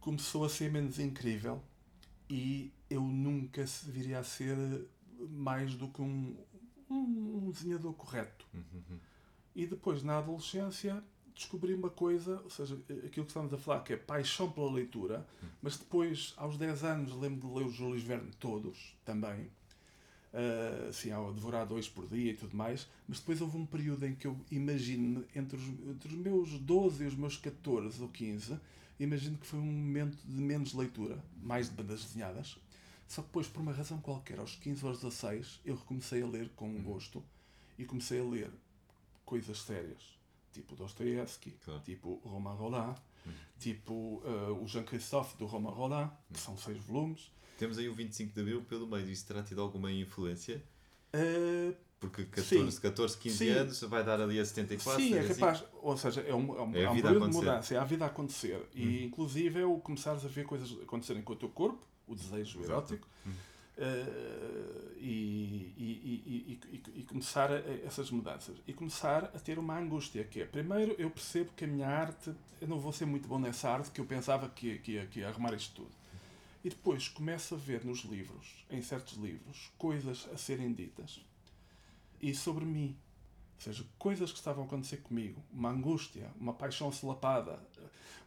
começou a ser menos incrível e eu nunca se viria a ser mais do que um, um, um desenhador correto. E depois, na adolescência, descobri uma coisa, ou seja, aquilo que estamos a falar, que é paixão pela leitura, mas depois, aos 10 anos, lembro de ler os Júlio Verne todos, também. Ah, assim, ao devorar dois por dia e tudo mais, mas depois houve um período em que eu imagino, entre os, entre os meus 12 e os meus 14 ou 15, imagino que foi um momento de menos leitura, mais de bandas desenhadas. Só que depois, por uma razão qualquer, aos 15 ou aos 16, eu recomecei a ler com gosto e comecei a ler coisas sérias, tipo Dostoevsky, Claro. tipo Romain Rolland, tipo ah, o Jean-Christophe do Romain Rolland, que são seis volumes. Temos aí o 25 de Abril pelo meio. Isso terá tido alguma influência? Ah, Porque 14, Sim. 14 15 Sim. anos vai dar ali a 74. Sim, é assim. capaz. Ou seja, é um, é um, É é um período de mudança, é a vida a acontecer. E inclusive é o começares a ver coisas acontecerem com o teu corpo, o desejo Exato. erótico, eh, e, e, e, e, começar a- essas mudanças. E começar a ter uma angústia, que é, primeiro, eu percebo que a minha arte, eu não vou ser muito bom nessa arte, que eu pensava que, que, que ia arrumar isto tudo. E depois começo a ver nos livros, em certos livros, coisas a serem ditas. E sobre mim. Ou seja, coisas que estavam a acontecer comigo, uma angústia, uma paixão solapada,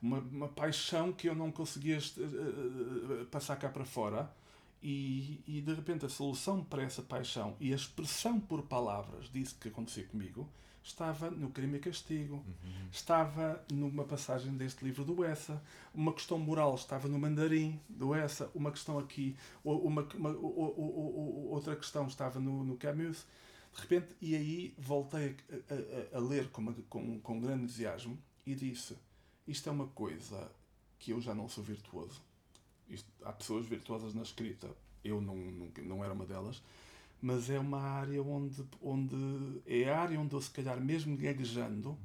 uma, uma paixão que eu não conseguia eh, passar cá para fora, e, e de repente a solução para essa paixão e a expressão por palavras disso que acontecia comigo estava no Crime e Castigo, estava numa passagem deste livro do Essa, uma questão moral estava no Mandarim do Essa, uma questão aqui, ou uma, uma- ou- ou- ou- ou- outra questão estava no, no Camus. De repente, e aí voltei a, a- a ler com, com, com grande entusiasmo e disse: Isto é uma coisa que eu já não sou virtuoso. Isto- há pessoas virtuosas na escrita, eu não, nunca- não era uma delas, mas é uma área onde, onde é a área onde eu, se calhar, mesmo gaguejando,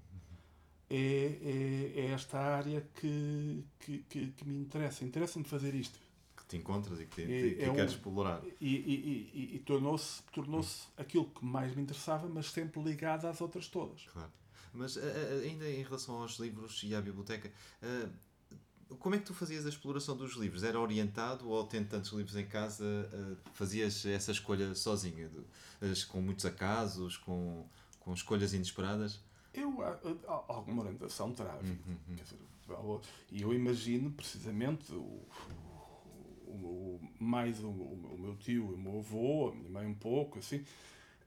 é, é, é esta área que, que, que, que me interessa. Interessa-me fazer isto. Que te encontras e que, te, É- que é um- queres explorar. E, e, e, e- tornou-se tornou aquilo que mais me interessava, mas sempre ligado às outras todas. Claro. Mas a- a- ainda em relação aos livros e à biblioteca, ah, como é que tu fazias a exploração dos livros? Era orientado ou tendo tantos livros em casa, ah, fazias essa escolha as- com muitos acasos, com, com escolhas inesperadas? Eu, alguma orientação terá. Uhum, Quer dizer, e eu imagino precisamente o, o- o- mais o, o meu tio, o meu avô, a minha mãe um pouco, assim,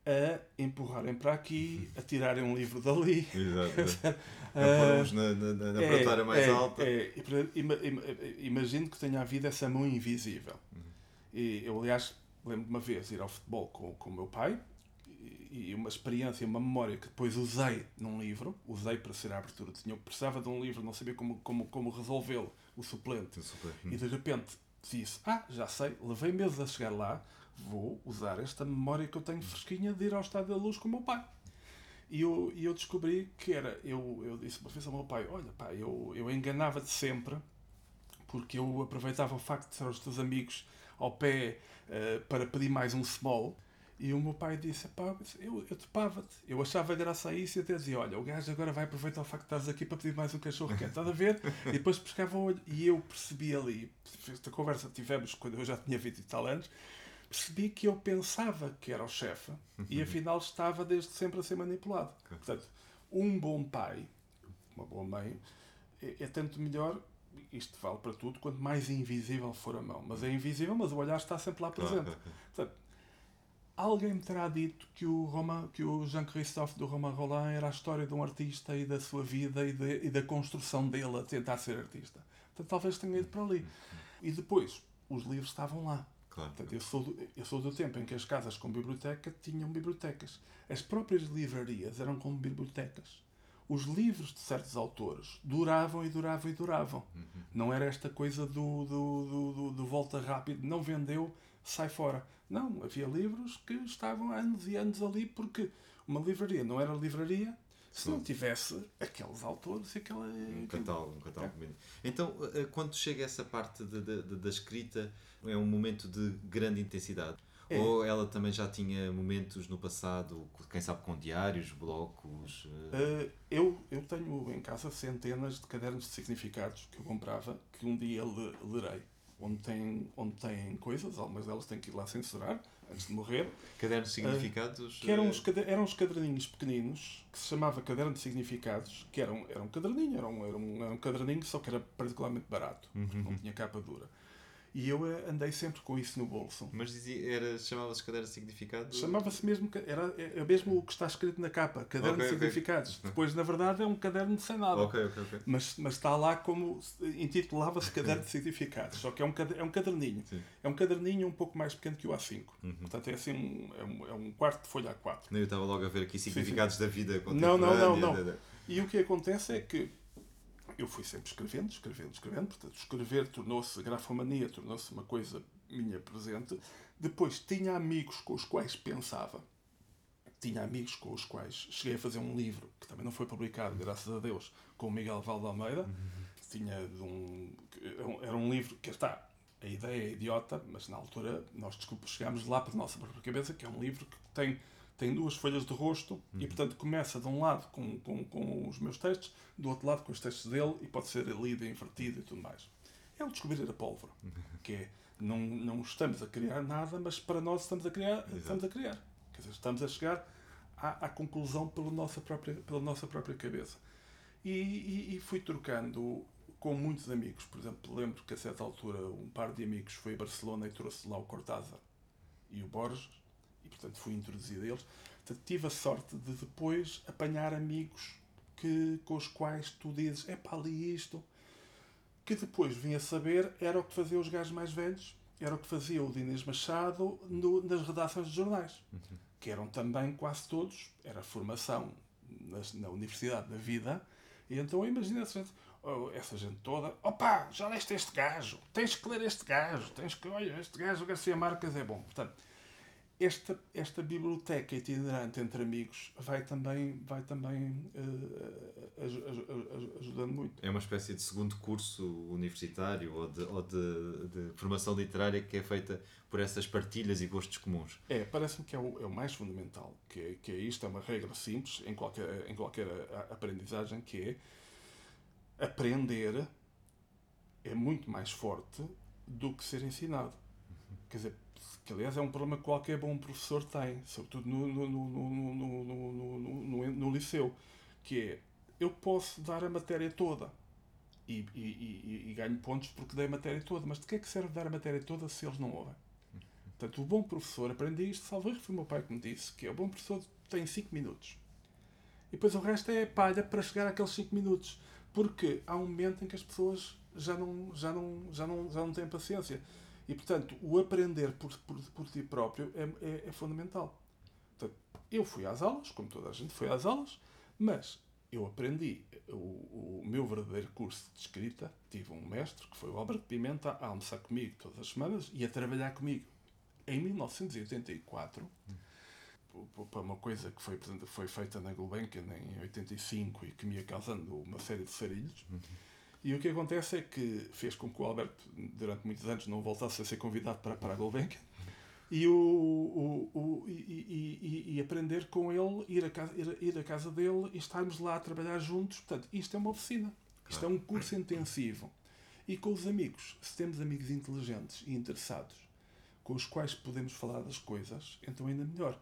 a empurrarem para aqui, a tirarem um livro dali. Exato. a pôr-nos na, na, na, É, prateleira mais é, alta. é. Imagino que tenha havido essa mão invisível. Uhum. E eu, aliás, lembro de uma vez ir ao futebol com, com o meu pai e, e uma experiência, uma memória que depois usei num livro, usei para ser a abertura. Tinha, precisava de um livro, não sabia como, como, como resolvê-lo, o suplente. Super. E de repente disse: Ah, já sei, levei meses a chegar lá, vou usar esta memória que eu tenho fresquinha de ir ao Estádio da Luz com o meu pai. E eu, eu descobri que era. Eu, eu disse uma vez ao meu pai: Olha, pá, eu, eu enganava-te sempre, porque eu aproveitava o facto de ser os teus amigos ao pé eh, para pedir mais um small. E o meu pai disse: pá, eu, eu topava-te. Eu achava graça a isso e até dizia: Olha, o gajo agora vai aproveitar o facto de estás aqui para pedir mais um cachorro quente. Estás a ver? E depois pescava o olho. E eu percebi ali, esta conversa tivemos quando eu já tinha 20 e tal anos, percebi que eu pensava que era o chefe e afinal estava desde sempre a ser manipulado. Portanto, um bom pai, uma boa mãe, é, é tanto melhor. Isto vale para tudo, quanto mais invisível for a mão. Mas é invisível, mas o olhar está sempre lá presente. Portanto, alguém me terá dito que o, Romain, que o Jean-Christophe do Romain Roland era a história de um artista e da sua vida e, de- e da construção dele a tentar ser artista. Portanto, talvez tenha ido para ali. E depois, os livros estavam lá. Claro. Portanto, eu sou, do, eu sou do tempo em que as casas com biblioteca tinham bibliotecas. As próprias livrarias eram como bibliotecas. Os livros de certos autores duravam e duravam e duravam. Não era esta coisa do, do, do, do- do volta rápido, não vendeu, sai fora. Não, havia livros que estavam anos e anos ali porque uma livraria não era livraria se não tivesse aqueles autores e aquela. Um catálogo, um catálogo. Então, eh, quando chega essa parte de- de- de- da escrita, é um momento de grande intensidade? É. Ou ela também já tinha momentos no passado, quem sabe com diários, blocos? eh, Uh, eu, eu tenho em casa centenas de cadernos de significados que eu comprava, que um dia le, lerei. Onde tem, onde tem coisas, algumas delas têm que ir lá censurar antes de morrer. cadernos de significados? Que eram eh, uns, cade- eram uns caderninhos pequeninos que se chamava caderno de significados, que eram, era um caderninho, era um, era, um, era um caderninho, só que era particularmente barato, porque não tinha capa dura. E eu eh, andei sempre com isso no bolso. Mas dizia, era, chamava-se cadernos de significados? Chamava-se mesmo, era, é, mesmo o que está escrito na capa, caderno Ok, de significados. Depois, na verdade, é um caderno sem nada. Ok, ok, ok. Mas, mas está lá como intitulava-se caderno de significados, só que é um, é um caderninho. Sim. É um caderninho um pouco mais pequeno que o A5. Uhum. Portanto, é assim um, é, um, é um quarto de folha A4. Eu estava logo a ver aqui significados da vida Não, não, não, não. E o que acontece é que eu fui sempre escrevendo, escrevendo, escrevendo. Portanto, escrever tornou-se, grafomania tornou-se uma coisa minha presente. Depois, tinha amigos com os quais pensava. Tinha amigos com os quais cheguei a fazer um livro, que também não foi publicado, graças a Deus, com o Miguel Valde Almeida. Tinha de um, era um- livro que está. A ideia é idiota, mas na altura nós, desculpa, chegámos lá para a nossa própria cabeça, que é um livro que tem, tem duas folhas de rosto e, portanto, começa de um lado com, com, com os meus textos, do outro lado com os textos dele e pode ser lido, invertido e tudo mais. É o descobrir a pólvora, que é, não, não estamos a criar nada, mas para nós estamos a criar, estamos a criar. Quer dizer, estamos a chegar à, à conclusão pela nossa própria, pela nossa própria cabeça. E, e, e fui trocando com muitos amigos. Por exemplo, lembro que a certa altura um par de amigos foi a Barcelona e trouxe lá o Cortázar e o Borges, e portanto fui introduzido a eles. Portanto, tive a sorte de depois apanhar amigos que, com os quais tu dizes: é pá, li isto. Que depois vim a saber era o que fazia os gajos mais velhos, era o que fazia o Dinis Machado no- nas redações de jornais, que eram também quase todos, era formação nas- na Universidade da Vida, e então imagina essa gente, oh, essa gente toda, opa, já leste este gajo, tens que ler este gajo, tens que, olha, este gajo, o Garcia Marques é bom. Portanto, esta, esta biblioteca itinerante entre amigos vai também, vai também eh, aj- aj- aj- ajudando muito. É uma espécie de segundo curso universitário ou, de, ou de, de formação literária que é feita por essas partilhas e gostos comuns. É, parece-me que é o, é o mais fundamental, que é, que é isto, é uma regra simples em qualquer, em qualquer aprendizagem, que é aprender é muito mais forte do que ser ensinado. Quer dizer, que aliás é um problema que qualquer bom professor tem, sobretudo no, no, no, no, liceu, que é eu posso dar a matéria toda e, e, ganho pontos porque dei a matéria toda, mas de que é que serve dar a matéria toda se eles não ouvem? Portanto, o bom professor, aprendi isto, salvo foi o meu pai que me disse, que é o bom professor tem 5 minutos. E depois o resto é palha para chegar àqueles 5 minutos, porque há um momento em que as pessoas já não, já não, já não, já não têm paciência e, portanto, o aprender por, por, por ti próprio é, é, é fundamental. Portanto, eu fui às aulas, como toda a gente foi às aulas, mas eu aprendi o, o meu verdadeiro curso de escrita. Tive um mestre, que foi o Albert Pimenta, a almoçar comigo todas as semanas e a trabalhar comigo. Em 1984, p- p- para uma coisa que foi, foi feita na Gulbenkian em 85 e que me ia causando uma série de sarilhos. E o que acontece é que fez com que o Alberto, durante muitos anos, não voltasse a ser convidado para, para a Gulbenkian. E, o, o, o, e, e- e- aprender com ele, ir a, casa, ir, ir casa dele e estarmos lá a trabalhar juntos. Portanto, isto é uma oficina. Isto é um curso intensivo. E com os amigos, se temos amigos inteligentes e interessados, com os quais podemos falar das coisas, então ainda melhor.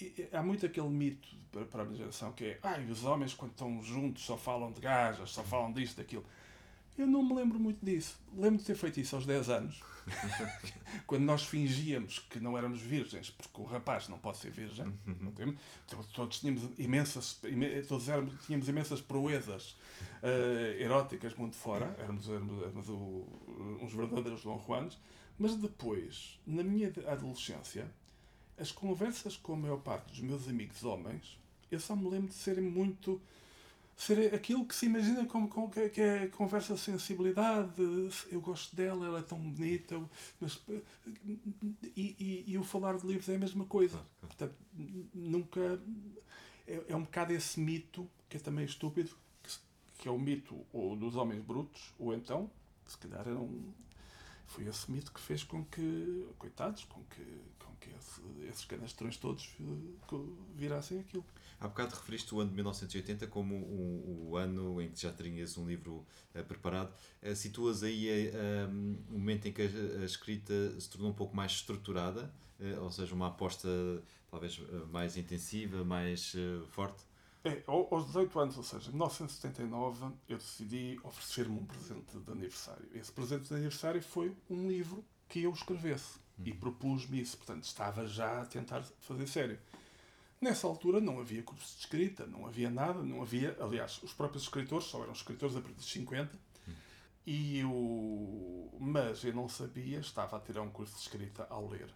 E- há muito aquele mito para, para a minha geração que é ai, os homens quando estão juntos só falam de gajas, só falam disto, daquilo. Eu não me lembro muito disso. Lembro de ter feito isso aos 10 anos. quando nós fingíamos que não éramos virgens, porque o rapaz não pode ser virgem, temos, então, todos tínhamos imensas, ime- todos éramos, tínhamos imensas proezas eh, eróticas muito fora, éramos, éramos, éramos o- uns verdadeiros Dom Juanes, Mas depois, na minha adolescência, as conversas com a maior parte dos meus amigos homens, eu só me lembro de serem muito. Ser aquilo que se imagina como, como que, que é conversa de sensibilidade. Eu gosto dela, ela é tão bonita. Mas, e, e, e o falar de livros é a mesma coisa. Portanto, nunca. É, é um bocado esse mito, que é também estúpido, que, que é o mito ou dos homens brutos, ou então, se calhar era um, foi esse mito que fez com que, coitados, com que, com que esse, esses canastrões todos virassem aquilo. Há bocado referiste o ano de 1980 como o, o ano em que já terias um livro uh, preparado. Uh, situas aí uh, um, o momento em que a, a, escrita se tornou um pouco mais estruturada, ou seja, uma aposta talvez mais intensiva, mais forte? É, aos 18 anos, ou seja, em 1979, eu decidi oferecer-me um presente de aniversário. Esse presente de aniversário foi um livro que eu escrevesse. E propus-me isso. Portanto, estava já a tentar fazer sério. Nessa altura não havia curso de escrita, não havia nada, não havia. Aliás, os próprios escritores só eram escritores a partir de 50. Uhum. E eu, mas eu não sabia, estava a tirar um curso de escrita ao ler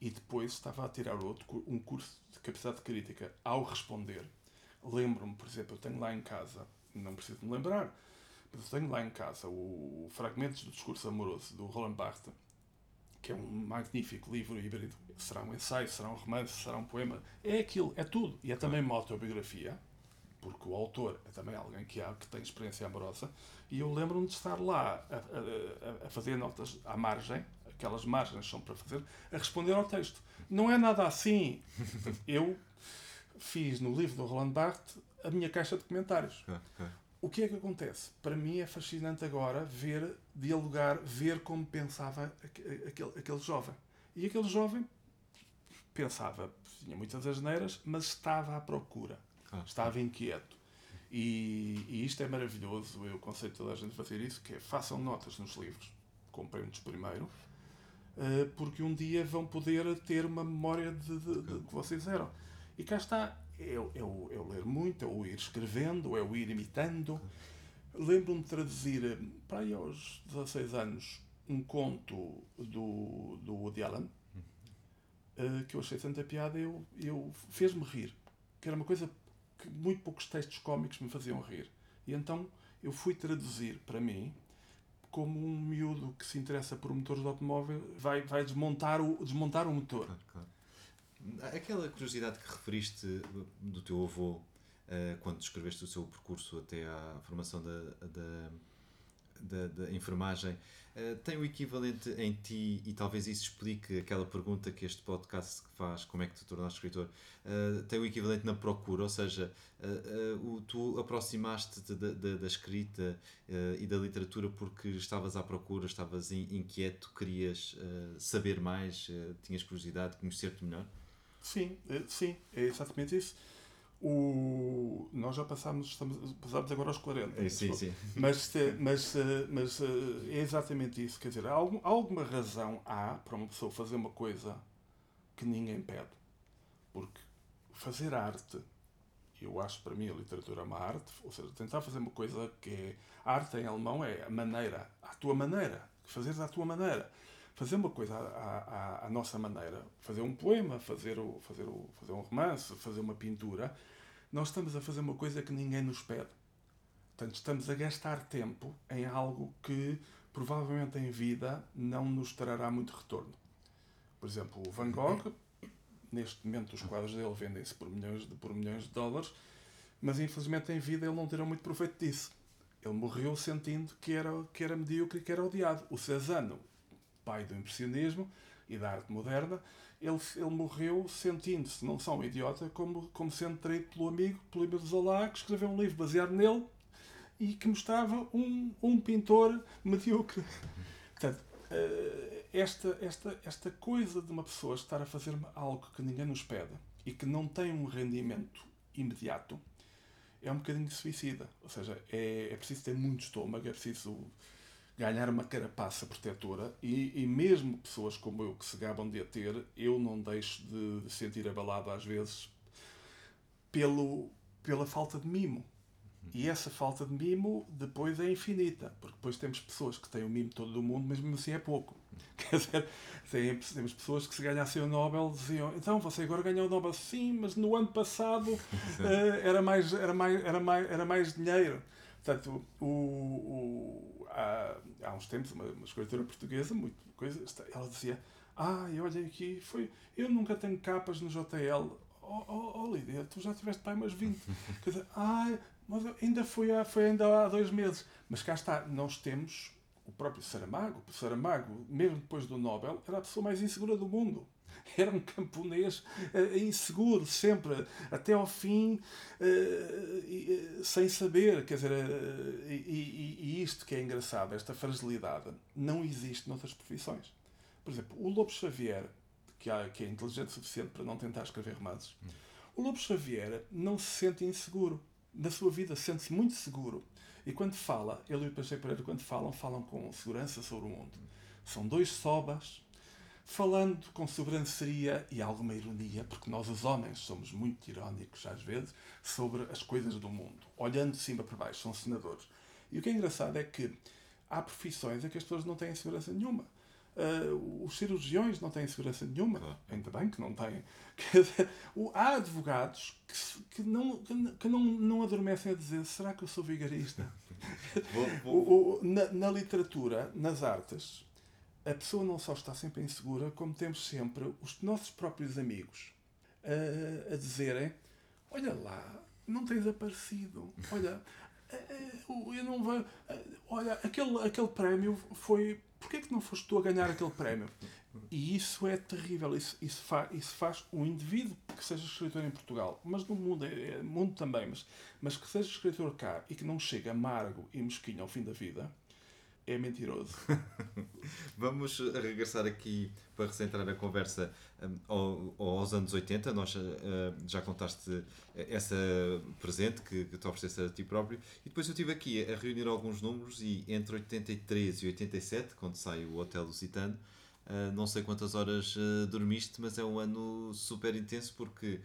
e depois estava a tirar outro, um curso de capacidade crítica ao responder. Lembro-me, por exemplo, eu tenho lá em casa, não preciso me lembrar, mas eu tenho lá em casa o Fragmentos do Discurso Amoroso, do Roland Barthes, que é um magnífico livro híbrido. Será um ensaio, será um romance, será um poema. É aquilo, é tudo. E é também uma autobiografia, porque o autor é também alguém que, há, que tem experiência amorosa. E eu lembro-me de estar lá a, a, a fazer notas à margem, aquelas margens são para fazer, a responder ao texto. Não é nada assim. Eu fiz no livro do Roland Barthes a minha caixa de comentários. O que é que acontece? Para mim é fascinante agora ver, dialogar, ver como pensava aquele, aquele jovem. E aquele jovem pensava, tinha muitas asneiras, mas estava à procura, estava inquieto. E, e, isto é maravilhoso, eu aconselho toda a gente a fazer isso, que é façam notas nos livros, comprem-nos primeiro, eh, porque um dia vão poder ter uma memória de, de, de que vocês eram. E cá está, eu, eu, eu ler muito, é o ir escrevendo, é o ir imitando. Lembro-me de traduzir, eh, para aí aos 16 anos, um conto do, do Woody Allen, uh, que eu achei tanta piada, eu, eu fez-me rir. Que era uma coisa que muito poucos textos cómicos me faziam rir. E então eu fui traduzir para mim, como um miúdo que se interessa por motores de automóvel vai, vai desmontar, o, desmontar o motor. Claro, claro. Aquela curiosidade que referiste do teu avô uh, quando descreveste o seu percurso até à formação da, da da, da enfermagem uh, tem o equivalente em ti e talvez isso explique aquela pergunta que este podcast faz, como é que te tornaste escritor, uh, tem o equivalente na procura, ou seja, o, tu aproximaste-te da, da, da, escrita e da literatura porque estavas à procura, estavas in, inquieto, querias saber mais, tinhas curiosidade, conhecer-te melhor? Sim, sim, é exatamente isso. O, nós já passámos, estamos, passámos agora aos 40. É, sim, sim. Mas, mas, mas é exatamente isso. Quer dizer, algum, alguma razão há para uma pessoa fazer uma coisa que ninguém pede. Porque fazer arte, eu acho para mim a literatura é uma arte, ou seja, tentar fazer uma coisa que é. Arte em alemão é a maneira, a tua maneira. Fazeres à tua maneira fazer uma coisa à, à, à, nossa maneira, fazer um poema, fazer, o, fazer, o, fazer um romance, fazer uma pintura, nós estamos a fazer uma coisa que ninguém nos pede. Portanto, estamos a gastar tempo em algo que provavelmente em vida não nos trará muito retorno. Por exemplo, o Van Gogh, neste momento os quadros dele vendem-se por milhões, de, por milhões de dólares, mas infelizmente em vida ele não terá muito proveito disso. Ele morreu sentindo que era, que era medíocre e que era odiado. O Cezanne pai do impressionismo e da arte moderna, ele, ele morreu sentindo-se não só um idiota, como, como sendo traído pelo amigo, pelo Emile Zola, que escreveu um livro baseado nele e que mostrava um, um pintor medíocre. Portanto, eh, esta, esta, esta coisa de uma pessoa estar a fazer algo que ninguém nos pede e que não tem um rendimento imediato é um bocadinho suicida. Ou seja, é, é preciso ter muito estômago, é preciso ganhar uma carapaça protetora e, e mesmo pessoas como eu que se gabam de a ter, eu não deixo de sentir abalado às vezes pelo, pela falta de mimo. E essa falta de mimo depois é infinita, porque depois temos pessoas que têm o mimo todo do mundo, mas mesmo assim é pouco. Quer dizer, temos pessoas que se ganhassem o Nobel diziam então você agora ganhou o Nobel, sim, mas no ano passado uh, era, mais, era, mais, era, mais, era mais dinheiro. Portanto, o, o, há, há uns tempos, uma, uma escritora portuguesa, muito coisa, ela dizia: Ah, olha aqui, foi, eu nunca tenho capas no JL. Oh, oh, oh Lídia, tu já tiveste pai umas 20. Quer dizer, ah, mas ainda foi, há, foi ainda há dois meses. Mas cá está, nós temos o próprio Saramago. O Saramago, mesmo depois do Nobel, era a pessoa mais insegura do mundo. Era um camponês uh, inseguro, sempre, até ao fim, uh, uh, sem saber. Quer dizer, e, e, e, isto que é engraçado, esta fragilidade, não existe noutras profissões. Por exemplo, o Lobo Xavier, que, há, que é inteligente o suficiente para não tentar escrever romances, o Lobo Xavier não se sente inseguro na sua vida sente-se muito seguro. E quando fala, ele e o Pacheco Pereira, quando falam, falam com segurança sobre o mundo. São dois sobas falando com sobranceria e alguma ironia, porque nós, os homens, somos muito irónicos às vezes sobre as coisas do mundo, olhando de cima para baixo, são senadores. E o que é engraçado é que há profissões em que as pessoas não têm segurança nenhuma. Uh, os cirurgiões não têm segurança nenhuma, ainda bem que não têm. Dizer, há advogados que, que, não, que não, não adormecem a dizer: será que eu sou vigarista? Vou, vou. O, o, na, na, literatura, nas artes, a pessoa não só está sempre insegura, como temos sempre os nossos próprios amigos uh, a dizerem: olha lá, não tens aparecido, olha. Uh, eu não vou. olha, aquele, aquele prémio foi porquê é que não foste tu a ganhar aquele prémio? E isso é terrível. Isso, isso, fa, isso faz um indivíduo que seja escritor em Portugal, mas no mundo, é, é, mundo também, mas, mas que seja escritor cá e que não chegue amargo e mesquinho ao fim da vida, é mentiroso. Vamos regressar aqui para recentrar a conversa um, aos anos 80. Nós uh, já contaste essa presente que, que tu ofereceste a ti próprio. E depois eu estive aqui a reunir alguns números e entre 83 e 87, quando sai o Hotel Lusitano, uh, não sei quantas horas uh, dormiste, mas é um ano super intenso porque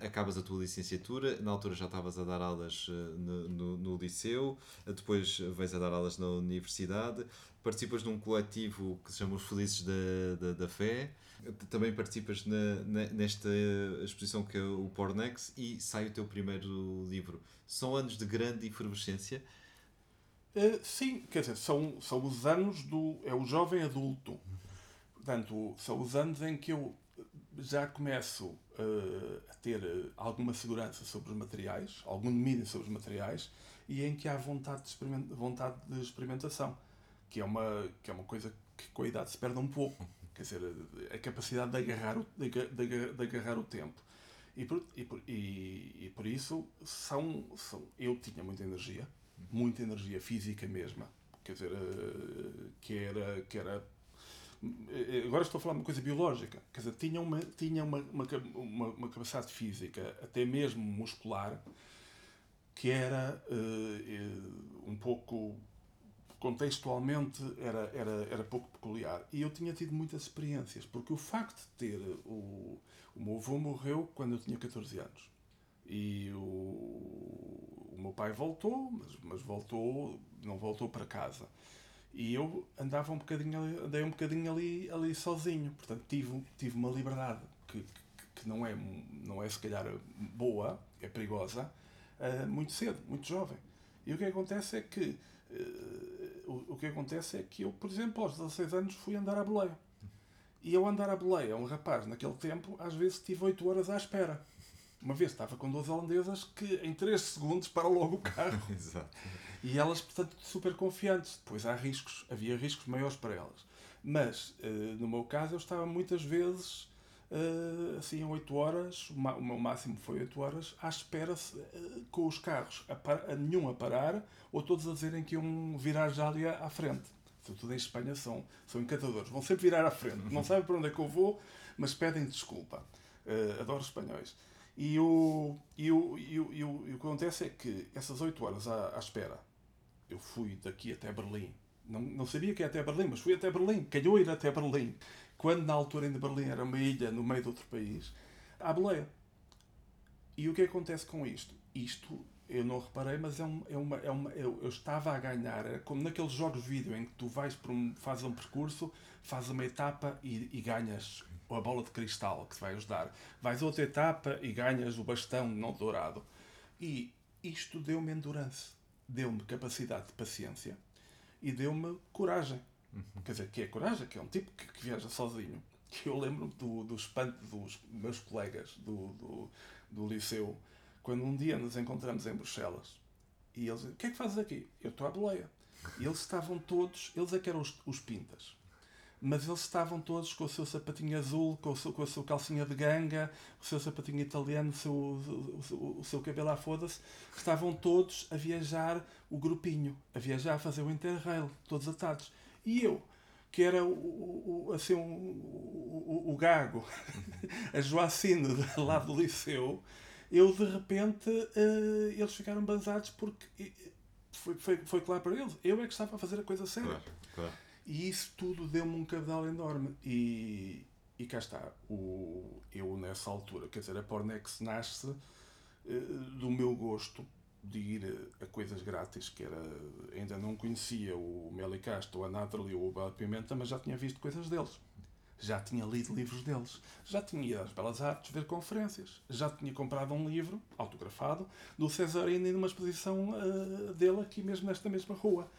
acabas a tua licenciatura, na altura já estavas a dar aulas uh, no, no, no, liceu, uh, depois vais a dar aulas na universidade, participas num coletivo que se chama Os Felizes da, da, da Fé, também participas na, na, nesta exposição que é o Pornex e sai o teu primeiro livro. São anos de grande efervescência? sim, quer dizer, são, são os anos do. é o jovem adulto. Portanto, são os anos em que eu já começo uh, a ter eh, alguma segurança sobre os materiais, algum domínio sobre os materiais, e em que há vontade de, vontade de experimentação, que é, uma, que é uma coisa que com a idade se perde um pouco. Quer dizer, a capacidade de agarrar o, de, de, de agarrar o tempo. E por, e por, e, e por isso são, são, eu tinha muita energia, muita energia física mesma, quer dizer, uh, que era, que era eh, agora estou a falar de uma coisa biológica, quer dizer, tinha uma, tinha uma, uma, uma, uma capacidade física, até mesmo muscular, que era uh, um pouco contextualmente era, era, era pouco peculiar. E eu tinha tido muitas experiências, porque o facto de ter. O, o meu avô morreu quando eu tinha 14 anos. E o, o meu pai voltou, mas, mas voltou, não voltou para casa. E eu andava um bocadinho ali, andei um bocadinho ali, ali sozinho. Portanto, tive, tive uma liberdade que, que, que não, é, não é se calhar boa, é perigosa, uh, muito cedo, muito jovem. E o que acontece é que uh, o, o que acontece é que eu, por exemplo, aos 16 anos fui andar à boleia. E eu andar à boleia, um rapaz naquele tempo, às vezes tive 8 horas à espera. Uma vez estava com duas holandesas que em 3 segundos para logo o carro. Exato. E elas, portanto, super confiantes. Depois há riscos, havia riscos maiores para elas. Mas, uh, no meu caso, eu estava muitas vezes, uh, assim, 8 horas, o, meu máximo foi 8 horas, à espera uh, com os carros, a, par, a nenhum a parar, ou todos a dizerem que iam virar já ali à, frente. Sobretudo em Espanha são, são encantadores, vão sempre virar à frente. Não sabem para onde é que eu vou, mas pedem desculpa. adoro espanhóis. E o, e, o, e, o, e, o, e o que acontece é que essas 8 horas à, à espera, eu fui daqui até Berlim. Não, não sabia que ia até Berlim, mas fui até Berlim. Calhou ir até Berlim. Quando na altura ainda Berlim era uma ilha no meio de outro país, à boleia. E o que acontece com isto? Isto eu não reparei, mas é, um, é uma. É uma eu, eu estava a ganhar, como naqueles jogos de vídeo em que tu vais por um, fazes um percurso, fazes uma etapa e, e ganhas a bola de cristal que te vai ajudar. Vais a outra etapa e ganhas o bastão não dourado. E isto deu-me endurance, deu-me capacidade de paciência e deu-me coragem. Quer dizer, que é coragem, que é um tipo que, que viaja sozinho. Que eu lembro do, do espanto dos meus colegas do, do, do liceu, quando um dia nos encontramos em Bruxelas e eles o que é que fazes aqui? Eu estou à boleia. E eles estavam todos, eles é que eram os, os pintas mas eles estavam todos com o seu sapatinho azul, com, o seu, com a sua calcinha de ganga, o seu sapatinho italiano, o seu, o, o, o seu cabelo à foda-se. Estavam todos a viajar o grupinho, a viajar, a fazer o Interrail, todos atados. E eu, que era o, o assim, o, o, o gago, a Joacine lá do liceu, eu de repente uh, eles ficaram banzados porque foi, foi, foi claro para eles, eu é que estava a fazer a coisa séria. Claro, claro. E isso tudo deu-me um cabedal enorme. E, e cá está. O, eu, nessa altura, quer dizer, a Pornex nasce uh, do meu gosto de ir a coisas grátis, que era. Ainda não conhecia o Melicastro, a Natalie ou o Bela Pimenta, mas já tinha visto coisas deles. Já tinha lido livros deles. Já tinha ido às Belas Artes ver conferências. Já tinha comprado um livro, autografado, do Cesarini numa exposição uh, dele aqui mesmo nesta mesma rua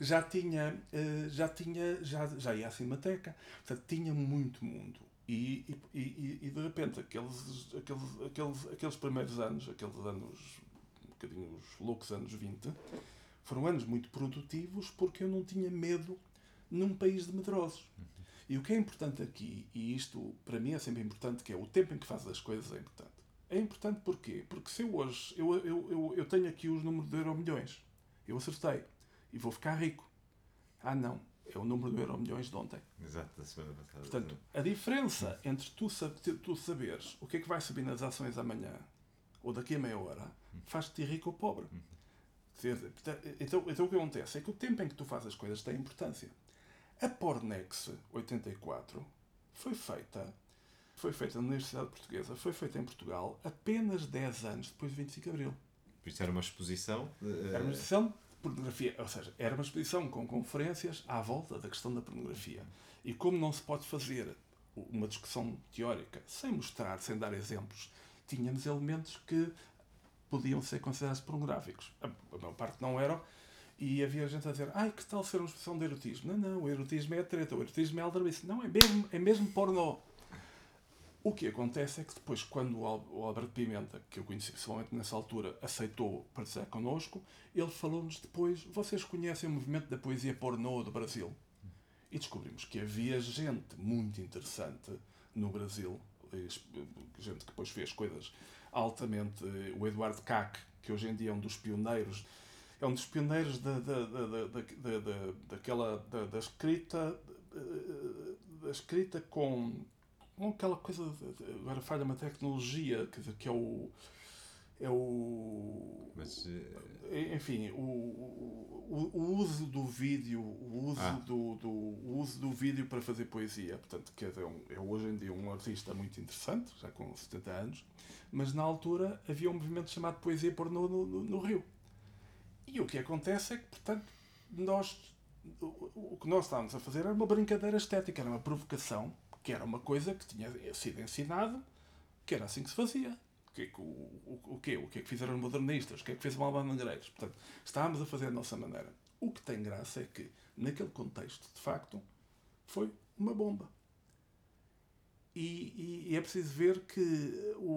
já tinha, eh, já tinha, já, já ia à Cinemateca, portanto, tinha muito mundo. E, e, e, de repente, aqueles, aqueles, aqueles, aqueles primeiros anos, aqueles anos, um bocadinho os loucos anos 20, foram anos muito produtivos porque eu não tinha medo num país de medrosos. E o que é importante aqui, e isto para mim é sempre importante, que é o tempo em que fazes as coisas é importante. É importante porquê? Porque se eu hoje, eu, eu, eu, eu tenho aqui os números de euro milhões, eu acertei e vou ficar rico. Ah, não. É o número do euro milhões de ontem. Exato, da semana passada. Portanto, a diferença entre tu, tu saberes o que é que vai subir nas ações amanhã ou daqui a meia hora faz-te rico ou pobre. Então, então o que acontece é que o tempo em que tu fazes as coisas tem importância. A Pornex 84 foi feita foi feita na Universidade Portuguesa, foi feita em Portugal apenas 10 anos depois de 25 de Abril. Por isso era uma exposição? Era uma exposição pornografia, ou seja, era uma exposição com conferências à volta da questão da pornografia. E como não se pode fazer uma discussão teórica sem mostrar, sem dar exemplos, tínhamos elementos que podiam ser considerados pornográficos. A, maior parte não eram. E havia gente a dizer, ai, que tal ser uma expressão de erotismo? Não, não, o erotismo é treta, o erotismo é aldrabice. Não, é mesmo, é mesmo pornô. O que acontece é que depois, quando o Alberto Pimenta, que eu conheci pessoalmente nessa altura, aceitou participar connosco, ele falou-nos depois: vocês conhecem o movimento da poesia pornô do Brasil? E descobrimos que havia gente muito interessante no Brasil, gente que depois fez coisas altamente. O Eduardo Cac, que hoje em dia é um dos pioneiros, é um dos pioneiros da, da, da, da, da, daquela, da, da escrita, da escrita com com aquela coisa. De, agora falha uma tecnologia, quer dizer, que é o. É o. Mas, uh... Enfim, o, o, o, uso do vídeo, o uso, ah. do, do, o uso do vídeo para fazer poesia. Portanto, quer dizer, é, um, é hoje em dia um artista muito interessante, já com 70 anos, mas na altura havia um movimento chamado Poesia Pornô no, no, no Rio. E o que acontece é que, portanto, nós. O, o que nós estávamos a fazer era uma brincadeira estética, era uma provocação que era uma coisa que tinha sido ensinado, que era assim que se fazia. O que, é que, o, o, o, quê? o que é que fizeram os modernistas? O que é que fez o Alban Negreiros? Portanto, estávamos a fazer a nossa maneira. O que tem graça é que, naquele contexto, de facto, foi uma bomba. E, e, é preciso ver que o,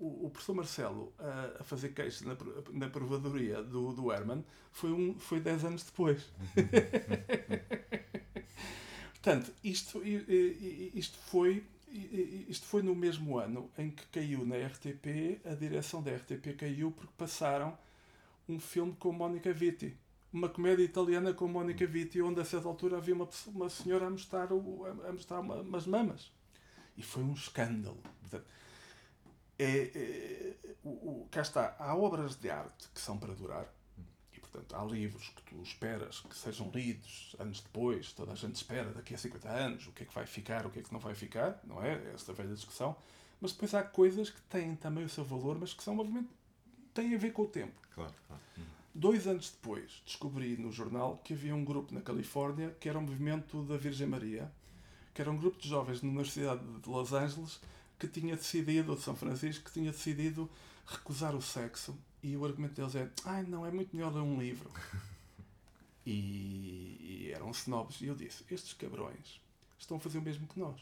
o, o professor Marcelo a, a fazer queixo na, na provadoria do, do Herman foi, um, foi 10 anos depois. Portanto, isto, isto, foi, isto foi no mesmo ano em que caiu na RTP, a direção da RTP caiu porque passaram um filme com Mónica Vitti. Uma comédia italiana com Mónica Vitti, onde a certa altura havia uma, uma senhora a mostrar, o, a mostrar uma, umas mamas. E foi um escândalo. É, é, o, o, cá está, há obras de arte que são para durar Portanto, há livros que tu esperas que sejam lidos anos depois, toda a gente espera daqui a 50 anos o que é que vai ficar, o que é que não vai ficar, não é? Esta velha discussão. Mas depois há coisas que têm também o seu valor, mas que são obviamente tem a ver com o tempo. Claro, claro. Hum. Dois anos depois, descobri no jornal que havia um grupo na Califórnia que era o movimento da Virgem Maria, que era um grupo de jovens na Universidade de Los Angeles que tinha decidido, ou de São Francisco, que tinha decidido recusar o sexo. E o argumento deles é: ai, não, é muito melhor ler um livro. e, e eram snobs. E eu disse: estes cabrões estão a fazer o mesmo que nós.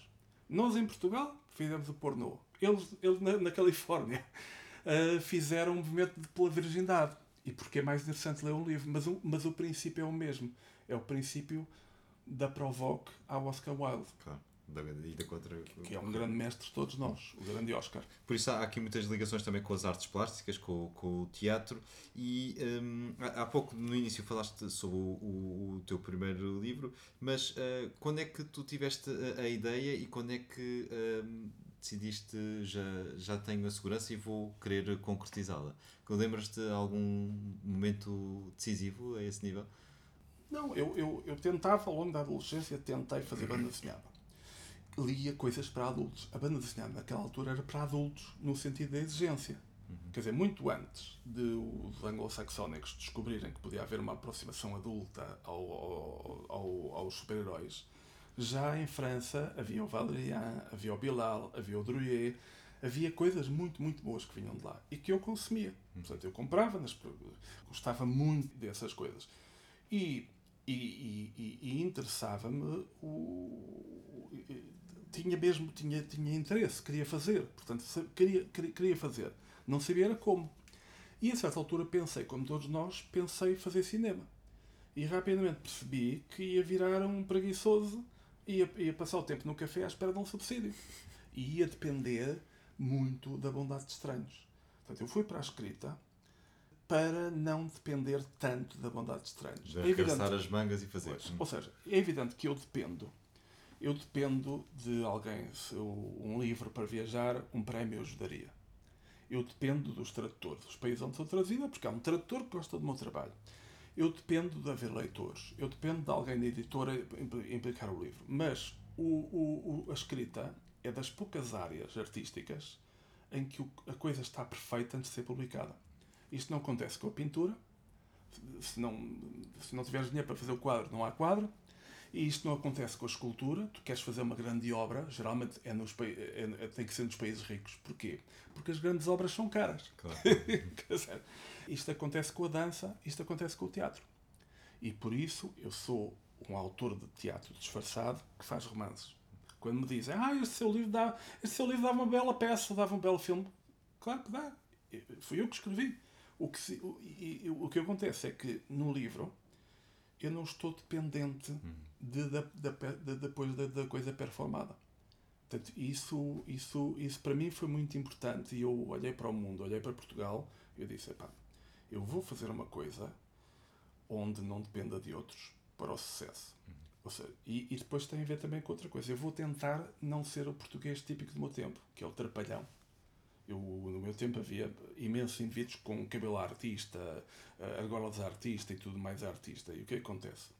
Nós em Portugal fizemos o pornô. Eles, eles na, na Califórnia uh, fizeram um movimento de, pela virgindade. E porque é mais interessante ler um livro. Mas o, mas o princípio é o mesmo. É o princípio da Provoque ao Oscar Wilde. Claro. Da ida contra. Que é um grande mestre de todos nós, o grande Oscar. Por isso há aqui muitas ligações também com as artes plásticas, com, com o teatro. E um, há pouco no início falaste sobre o, o, o teu primeiro livro, mas uh, quando é que tu tiveste a, a ideia e quando é que um, decidiste já, já tenho a segurança e vou querer concretizá-la? Lembras-te de algum momento decisivo a esse nível? Não, eu, eu, eu tentava, ao longo da adolescência, tentei fazer banda desenhada lia coisas para adultos. A banda desenhada naquela altura era para adultos, no sentido da exigência. Uhum. Quer dizer, muito antes de os anglo-saxónicos descobrirem que podia haver uma aproximação adulta ao, ao, ao, aos super-heróis, já em França havia o Valerian, havia o Bilal, havia o Drouet, havia coisas muito, muito boas que vinham de lá e que eu consumia. Uhum. Portanto, eu comprava, nas, gostava muito dessas coisas. E, e, e, e interessava-me o tinha mesmo tinha, tinha interesse, queria fazer. Portanto, queria, queria, fazer. Não sabia era como. E a certa altura pensei, como todos nós, pensei fazer cinema. E rapidamente percebi que ia virar um preguiçoso e ia, ia passar o tempo no café à espera de um subsídio. E ia depender muito da bondade de estranhos. Portanto, eu fui para a escrita para não depender tanto da bondade de estranhos. De é evidente, as mangas e fazer. Pois, ou seja, é evidente que eu dependo eu dependo de alguém. Se eu, um livro para viajar, um prémio ajudaria. Eu dependo dos tradutores, dos países onde sou traduzida, porque há um tradutor que gosta do meu trabalho. Eu dependo de haver leitores. Eu dependo de alguém da editora implicar o livro. Mas o, o, o, a escrita é das poucas áreas artísticas em que a coisa está perfeita antes de ser publicada. Isto não acontece com a pintura. Se não, se não tiveres dinheiro para fazer o quadro, não há quadro. E isto não acontece com a escultura. Tu queres fazer uma grande obra, geralmente é nos, é, é, tem que ser nos países ricos. Porquê? Porque as grandes obras são caras. Claro. isto acontece com a dança, isto acontece com o teatro. E por isso eu sou um autor de teatro disfarçado que faz romances. Quando me dizem, ah, este seu livro dá, este seu livro dá uma bela peça, dava um belo filme. Claro que dá. Fui eu que escrevi. O que, o, e, o que acontece é que no livro eu não estou dependente hum. de, de, de, de depois da, da coisa performada. Portanto, isso, isso, isso para mim foi muito importante. E eu olhei para o mundo, olhei para Portugal e eu disse: eu vou fazer uma coisa onde não dependa de outros para o sucesso. Hum. Ou seja, e, e depois tem a ver também com outra coisa. Eu vou tentar não ser o português típico do meu tempo, que é o trapalhão. Eu, no meu tempo havia imensos indivíduos com cabelo artista, eh, argolas artista e tudo mais artista. E o que acontece?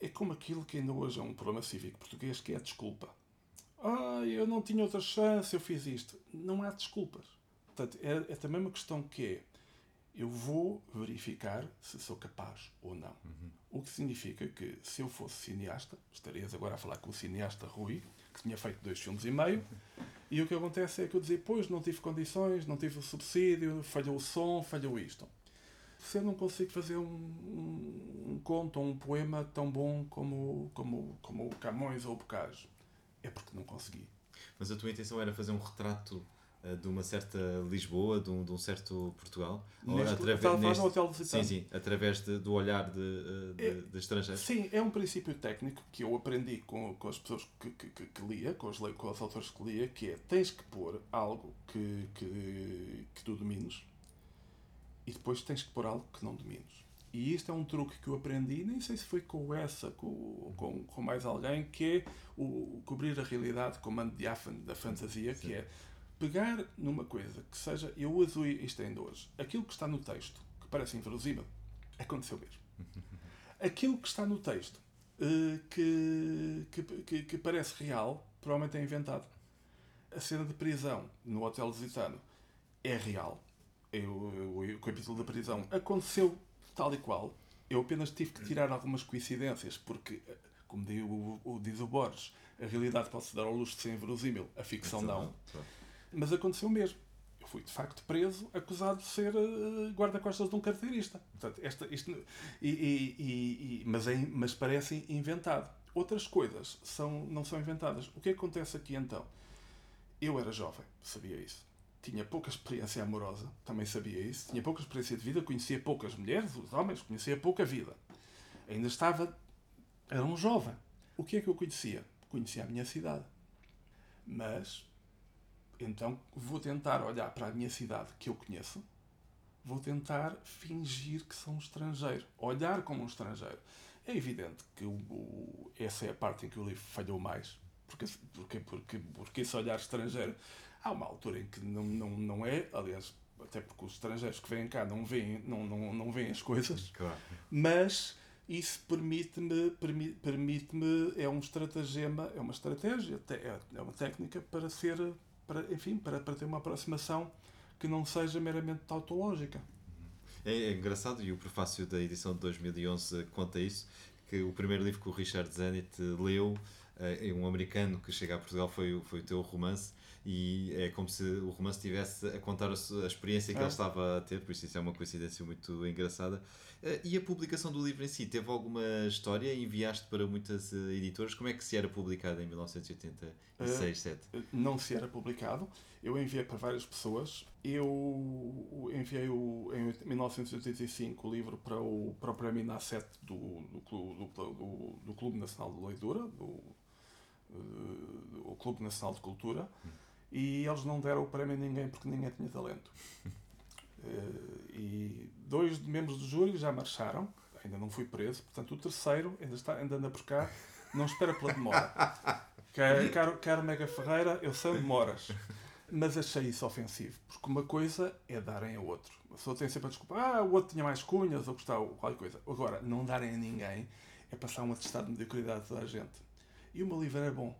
É como aquilo que ainda hoje é um problema cívico português, que é a desculpa. Ah, eu não tinha outra chance, eu fiz isto. Não há desculpas. Portanto, é, é também uma questão que é, eu vou verificar se sou capaz ou não. Uhum. O que significa que, se eu fosse cineasta, estarias agora a falar com o cineasta Rui, que tinha feito dois filmes e meio, e o que acontece é que eu dizia, pois, não tive condições, não tive o subsídio, falhou o som, falhou isto. Se eu não consigo fazer um, um, um conto ou um poema tão bom como, como, como o Camões ou o Bocage, é porque não consegui. Mas a tua intenção era fazer um retrato de uma certa Lisboa, de um, de um certo Portugal? Neste, através, neste, hotel sim, sim, através de, do olhar de, eh, de, é, de, estrangeiros? Sim, é um princípio técnico que eu aprendi com, com as pessoas que, que, que, que lia, com os, com os autores que lia, que é tens que pôr algo que, que, que tu domines e depois tens que pôr algo que não domines. E isto é um truque que eu aprendi, nem sei se foi com essa, com, com, com mais alguém, que é o, cobrir a realidade com o diáfano da fantasia, Sim. que é pegar numa coisa que seja. Eu uso isto ainda hoje. Aquilo que está no texto, que parece inverosímil, aconteceu mesmo. Aquilo que está no texto, uh, que, que, que, parece real, provavelmente é inventado. A cena de prisão no Hotel Lusitano é real. eu, eu, o capítulo da prisão aconteceu tal e qual. Eu apenas tive que tirar algumas coincidências, porque, como diz o, o, diz o Borges, a realidade pode-se dar ao luxo de ser inverosímil, a ficção não. Mas aconteceu mesmo. Eu fui, de facto, preso, acusado de ser uh, guarda-costas de um carteirista. Portanto, esta, isto, e, e, e, mas, é, mas parece inventado. Outras coisas são, não são inventadas. O que acontece aqui, então? Eu era jovem, sabia isso tinha pouca experiência amorosa, também sabia isso, tinha pouca experiência de vida, conhecia poucas mulheres, os homens, conhecia pouca vida. Ainda estava. Era um jovem. O que é que eu conhecia? Conhecia a minha cidade. Mas. Então vou tentar olhar para a minha cidade que eu conheço, vou tentar fingir que sou um estrangeiro, olhar como um estrangeiro. É evidente que o, o, essa é a parte em que o livro falhou mais, porque, porque, porque, porque esse olhar estrangeiro Há uma altura em que não, não, não é, aliás, até porque os estrangeiros que vêm cá não veem, não, não, não veem as coisas, claro. mas isso permite-me, permite-me, permite é um estratagema, é uma estratégia, é, é uma técnica para ser, para, enfim, para, para ter uma aproximação que não seja meramente tautológica. É, é engraçado, e o prefácio da edição de 2011 conta isso, que o primeiro livro que o Richard Zenit leu, é um americano que chega a Portugal, foi, foi o teu romance, e é como se o romance estivesse a contar a, experiência que é. ele estava a ter, por isso isso é uma coincidência muito engraçada. Eh, e a publicação do livro em si, teve alguma história? Enviaste para muitas eh, editoras? Como é que se era publicado em 1986, uh, Não se era publicado. Eu enviei para várias pessoas. Eu enviei o, em 1985 o livro para o, para o Prémio NA7 do, do, do, do, do Clube Nacional de Leitura, do, uh, o Clube Nacional de Cultura. Hum e eles não deram o prémio a ninguém porque ninguém tinha talento. Uh, e dois membros do júri já marcharam, ainda não fui preso, portanto o terceiro ainda, está, ainda anda por cá, não espera pela demora. Caro, caro Mega Ferreira, eu sei demoras, mas achei isso ofensivo, porque uma coisa é darem a outro. A pessoa tem sempre a desculpa, ah, o outro tinha mais cunhas ou gostava, qualquer coisa. Agora, não darem a ninguém é passar um atestado de mediocridade a toda a gente. E o meu livro é bom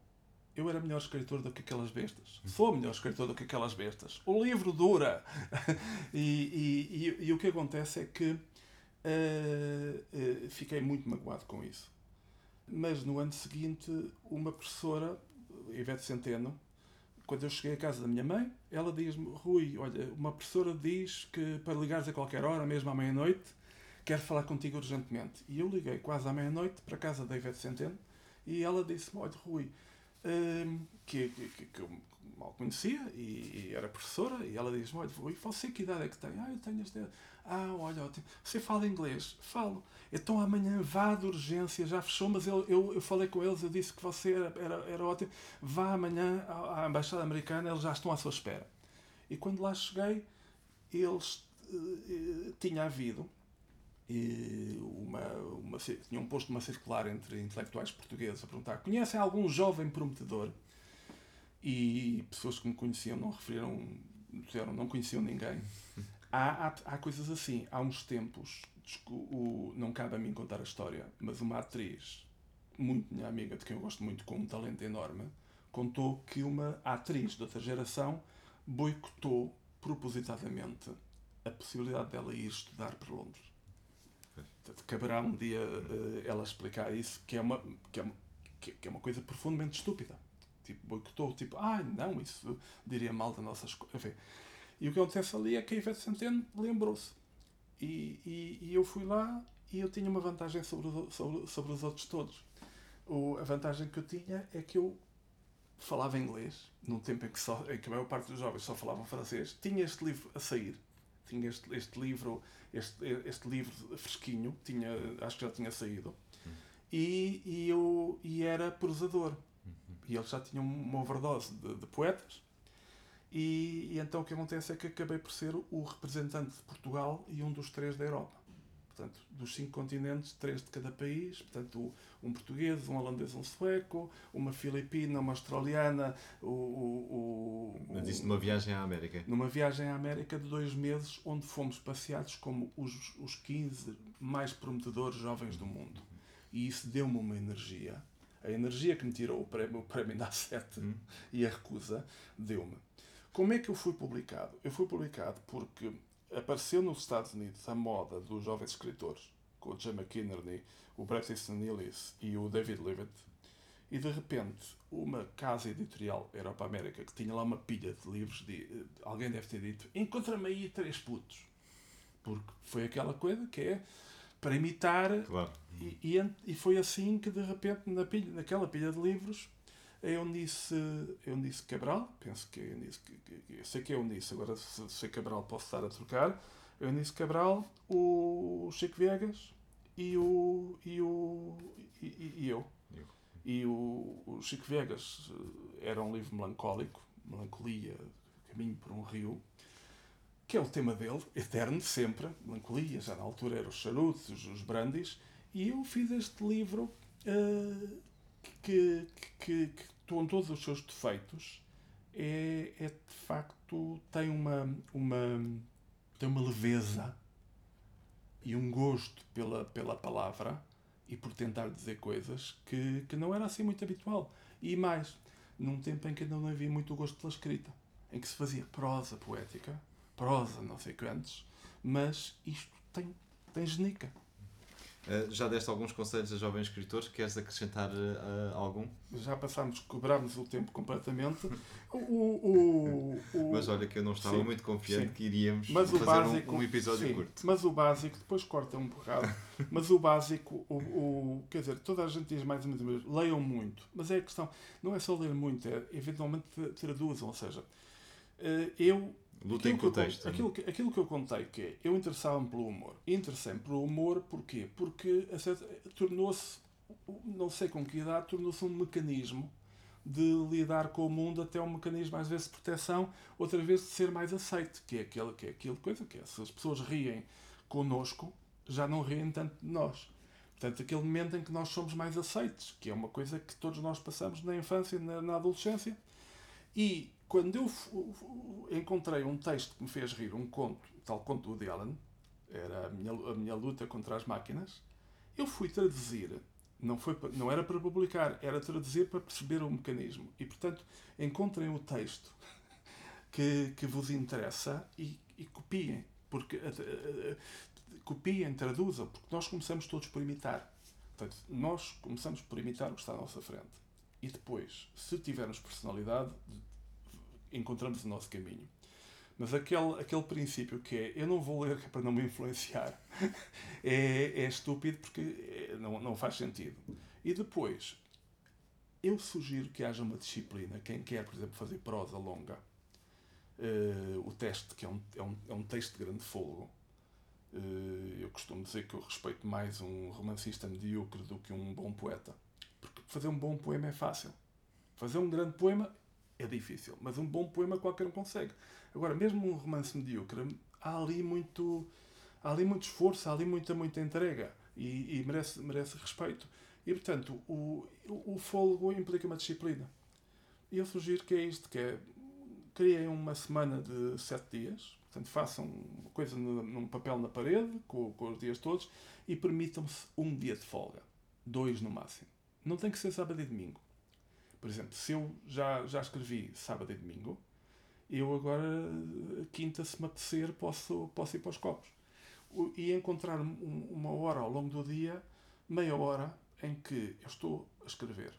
eu era melhor escritor do que aquelas bestas. Sou melhor escritor do que aquelas bestas. O livro dura. e, e, e, e, o que acontece é que uh, uh, fiquei muito magoado com isso. Mas no ano seguinte, uma professora, Ivete Centeno, quando eu cheguei à casa da minha mãe, ela diz-me: Rui, olha, uma professora diz que para ligares a qualquer hora, mesmo à meia-noite, quer falar contigo urgentemente. E eu liguei quase à meia-noite para a casa da Ivete Centeno e ela disse-me: Olha, Rui que, que, que, eu mal conhecia e, e, era professora, e ela diz-me: Olha, você que idade é que tem? Ah, eu tenho esta. Ah, olha, ótimo. Você fala inglês? Falo. Então amanhã vá de urgência, já fechou, mas eu, eu, eu falei com eles, eu disse que você era, era, era ótimo. Vá amanhã à, à Embaixada Americana, eles já estão à sua espera. E quando lá cheguei, eles. Uh, tinha havido uma, uma, tinham posto uma circular entre intelectuais portugueses a perguntar: conhecem algum jovem prometedor? E pessoas que me conheciam não referiram, disseram, não conheciam ninguém. Há, há, há coisas assim. Há uns tempos, o, não cabe a mim contar a história, mas uma atriz, muito minha amiga, de quem eu gosto muito, com um talento enorme, contou que uma atriz de outra geração boicotou propositadamente a possibilidade dela ir estudar para Londres caberá um dia uh, ela explicar isso, que é uma, que é uma, que, é uma coisa profundamente estúpida. Tipo, boicotou, tipo, ah, não, isso diria mal da nossa escola. E o que acontece ali é que a Ivete Centeno lembrou-se. E, e, e, eu fui lá e eu tinha uma vantagem sobre, sobre, sobre os outros todos. O, a vantagem que eu tinha é que eu falava inglês, num tempo em que, só, em que a maior parte dos jovens só falavam francês. Tinha este livro a sair, tinha este, este livro este, este livro fresquinho, tinha, acho que já tinha saído, uhum. e, e, eu, e era prosador. Uhum. E eles já tinham uma overdose de, de poetas. E, e, então o que acontece é que acabei por ser o representante de Portugal e um dos três da Europa. Portanto, dos cinco continentes, três de cada país. Portanto, um português, um holandês, um sueco, uma filipina, uma australiana. O, o, o, Mas isso numa viagem à América? Numa viagem à América de dois meses, onde fomos passeados como os, os 15 mais prometedores jovens do mundo. E isso deu-me uma energia. A energia que me tirou o prémio, o prémio da 7 hum. e a recusa, deu-me. Como é que eu fui publicado? Eu fui publicado porque apareceu nos Estados Unidos a moda dos jovens escritores, com o Jim McInerney, o Bret Easton Ellis e o David Levitt, e de repente uma casa editorial Europa América que tinha lá uma pilha de livros, de, alguém deve ter dito: encontra-me aí três putos. Porque foi aquela coisa que é para imitar. Claro. E, e, e foi assim que de repente, na pilha, naquela pilha de livros, é Eunice, Eunice Cabral, penso que é Eunice, eu sei que é Eunice, agora se, se é Cabral posso estar a trocar. Eunice Cabral, o Chico Viegas e o. e, o, e, e eu. Eu. E o, o Chico Viegas eh, era um livro melancólico, Melancolia, Caminho por um Rio, que é o tema dele, eterno, sempre, melancolia, já na altura eram os charutos, os, os brandis, e eu fiz este livro uh, que, que, que, com todos os seus defeitos, é, é de facto, tem uma, uma, tem uma leveza e um gosto pela, pela palavra e por tentar dizer coisas que, que não era assim muito habitual. E mais, num tempo em que ainda não havia muito gosto pela escrita, em que se fazia prosa poética, prosa não sei quantos, mas isto tem, tem genica. Uh, já deste alguns conselhos a jovens escritores, queres acrescentar uh, algum? Já passámos, cobrámos o tempo completamente. O, o, o, mas olha que eu não estava sim, muito confiante sim. que iríamos mas fazer básico, um, um, episódio sim, curto. Mas o básico, depois corta um bocado, mas o básico, o, o, quer dizer, toda a gente diz mais ou menos, leiam muito, mas é a questão, não é só ler muito, é eventualmente traduzam, ou seja, eh, eu Lutem com o texto. Eu, aquilo, que, aquilo que eu contei que é, eu interessava-me pelo humor. Interessei-me pelo humor porquê? Porque tornou-se, não sei com que idade, tornou-se um mecanismo de lidar com o mundo até um mecanismo às vezes de proteção, outra vez de ser mais aceite, que é aquele que é aquilo coisa que é, se as pessoas riem connosco, já não riem tanto de nós. Portanto, aquele momento em que nós somos mais aceites, que é uma coisa que todos nós passamos na infância, na, na adolescência, e quando eu encontrei um texto que me fez rir, um conto, tal conto do Allen, era a minha, a minha luta contra as máquinas, eu fui traduzir, não, foi, não era para publicar, era traduzir para perceber o mecanismo. E, portanto, encontrem o texto que, que vos interessa e, e copiem. Porque, uh, uh, copiem, traduzam, porque nós começamos todos por imitar. Portanto, nós começamos por imitar o que está à nossa frente. E depois, se tivermos personalidade, encontramos o nosso caminho. Mas aquele, aquele princípio que é eu não vou ler para não me influenciar é, é estúpido porque é, não, não faz sentido. E depois, eu sugiro que haja uma disciplina. Quem quer, por exemplo, fazer prosa longa, uh, o teste, que é um, é, um, é um texto de grande fogo, uh, eu costumo dizer que eu respeito mais um romancista medíocre do que um bom poeta. Porque fazer um bom poema é fácil. Fazer um grande poema é difícil, mas um bom poema qualquer um consegue. Agora, mesmo um romance medíocre, há ali muito, há ali muito esforço, há ali muita, muita entrega e, e merece, merece respeito. E, portanto, o, o, fôlego implica uma disciplina. E eu sugiro que é isto, que é, criem uma semana de sete dias, portanto, façam uma coisa num papel na parede, com, com os dias todos, e permitam-se um dia de folga. Dois no máximo. Não tem que ser sábado e domingo. Por exemplo, se eu já, já escrevi sábado e domingo, eu agora, quinta, se me apetecer, posso, posso ir para os copos. E encontrar um, uma hora ao longo do dia, meia hora, em que eu estou a escrever.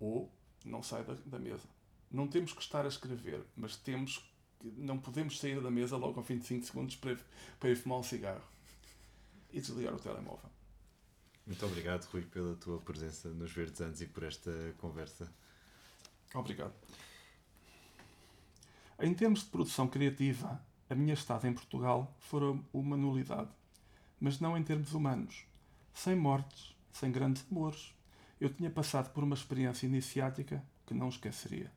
Ou não saio da, da mesa. Não temos que estar a escrever, mas temos não podemos sair da mesa logo ao fim de 5 segundos para, para ir fumar um cigarro e desligar o telemóvel. Muito obrigado, Rui, pela tua presença nos Verdes Anos e por esta conversa. Obrigado. Em termos de produção criativa, a minha estada em Portugal fora uma nulidade, mas não em termos humanos. Sem mortes, sem grandes amores. Eu tinha passado por uma experiência iniciática que não esqueceria.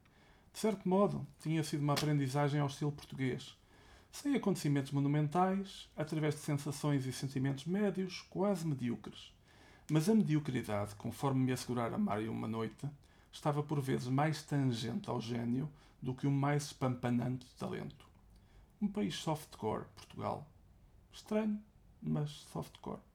De certo modo, tinha sido uma aprendizagem ao estilo português, sem acontecimentos monumentais, através de sensações e sentimentos médios, quase medíocres mas a mediocridade, conforme me assegurara Mário uma noite, estava por vezes mais tangente ao gênio do que o mais espampanante talento. Um país softcore, Portugal. Estranho, mas softcore.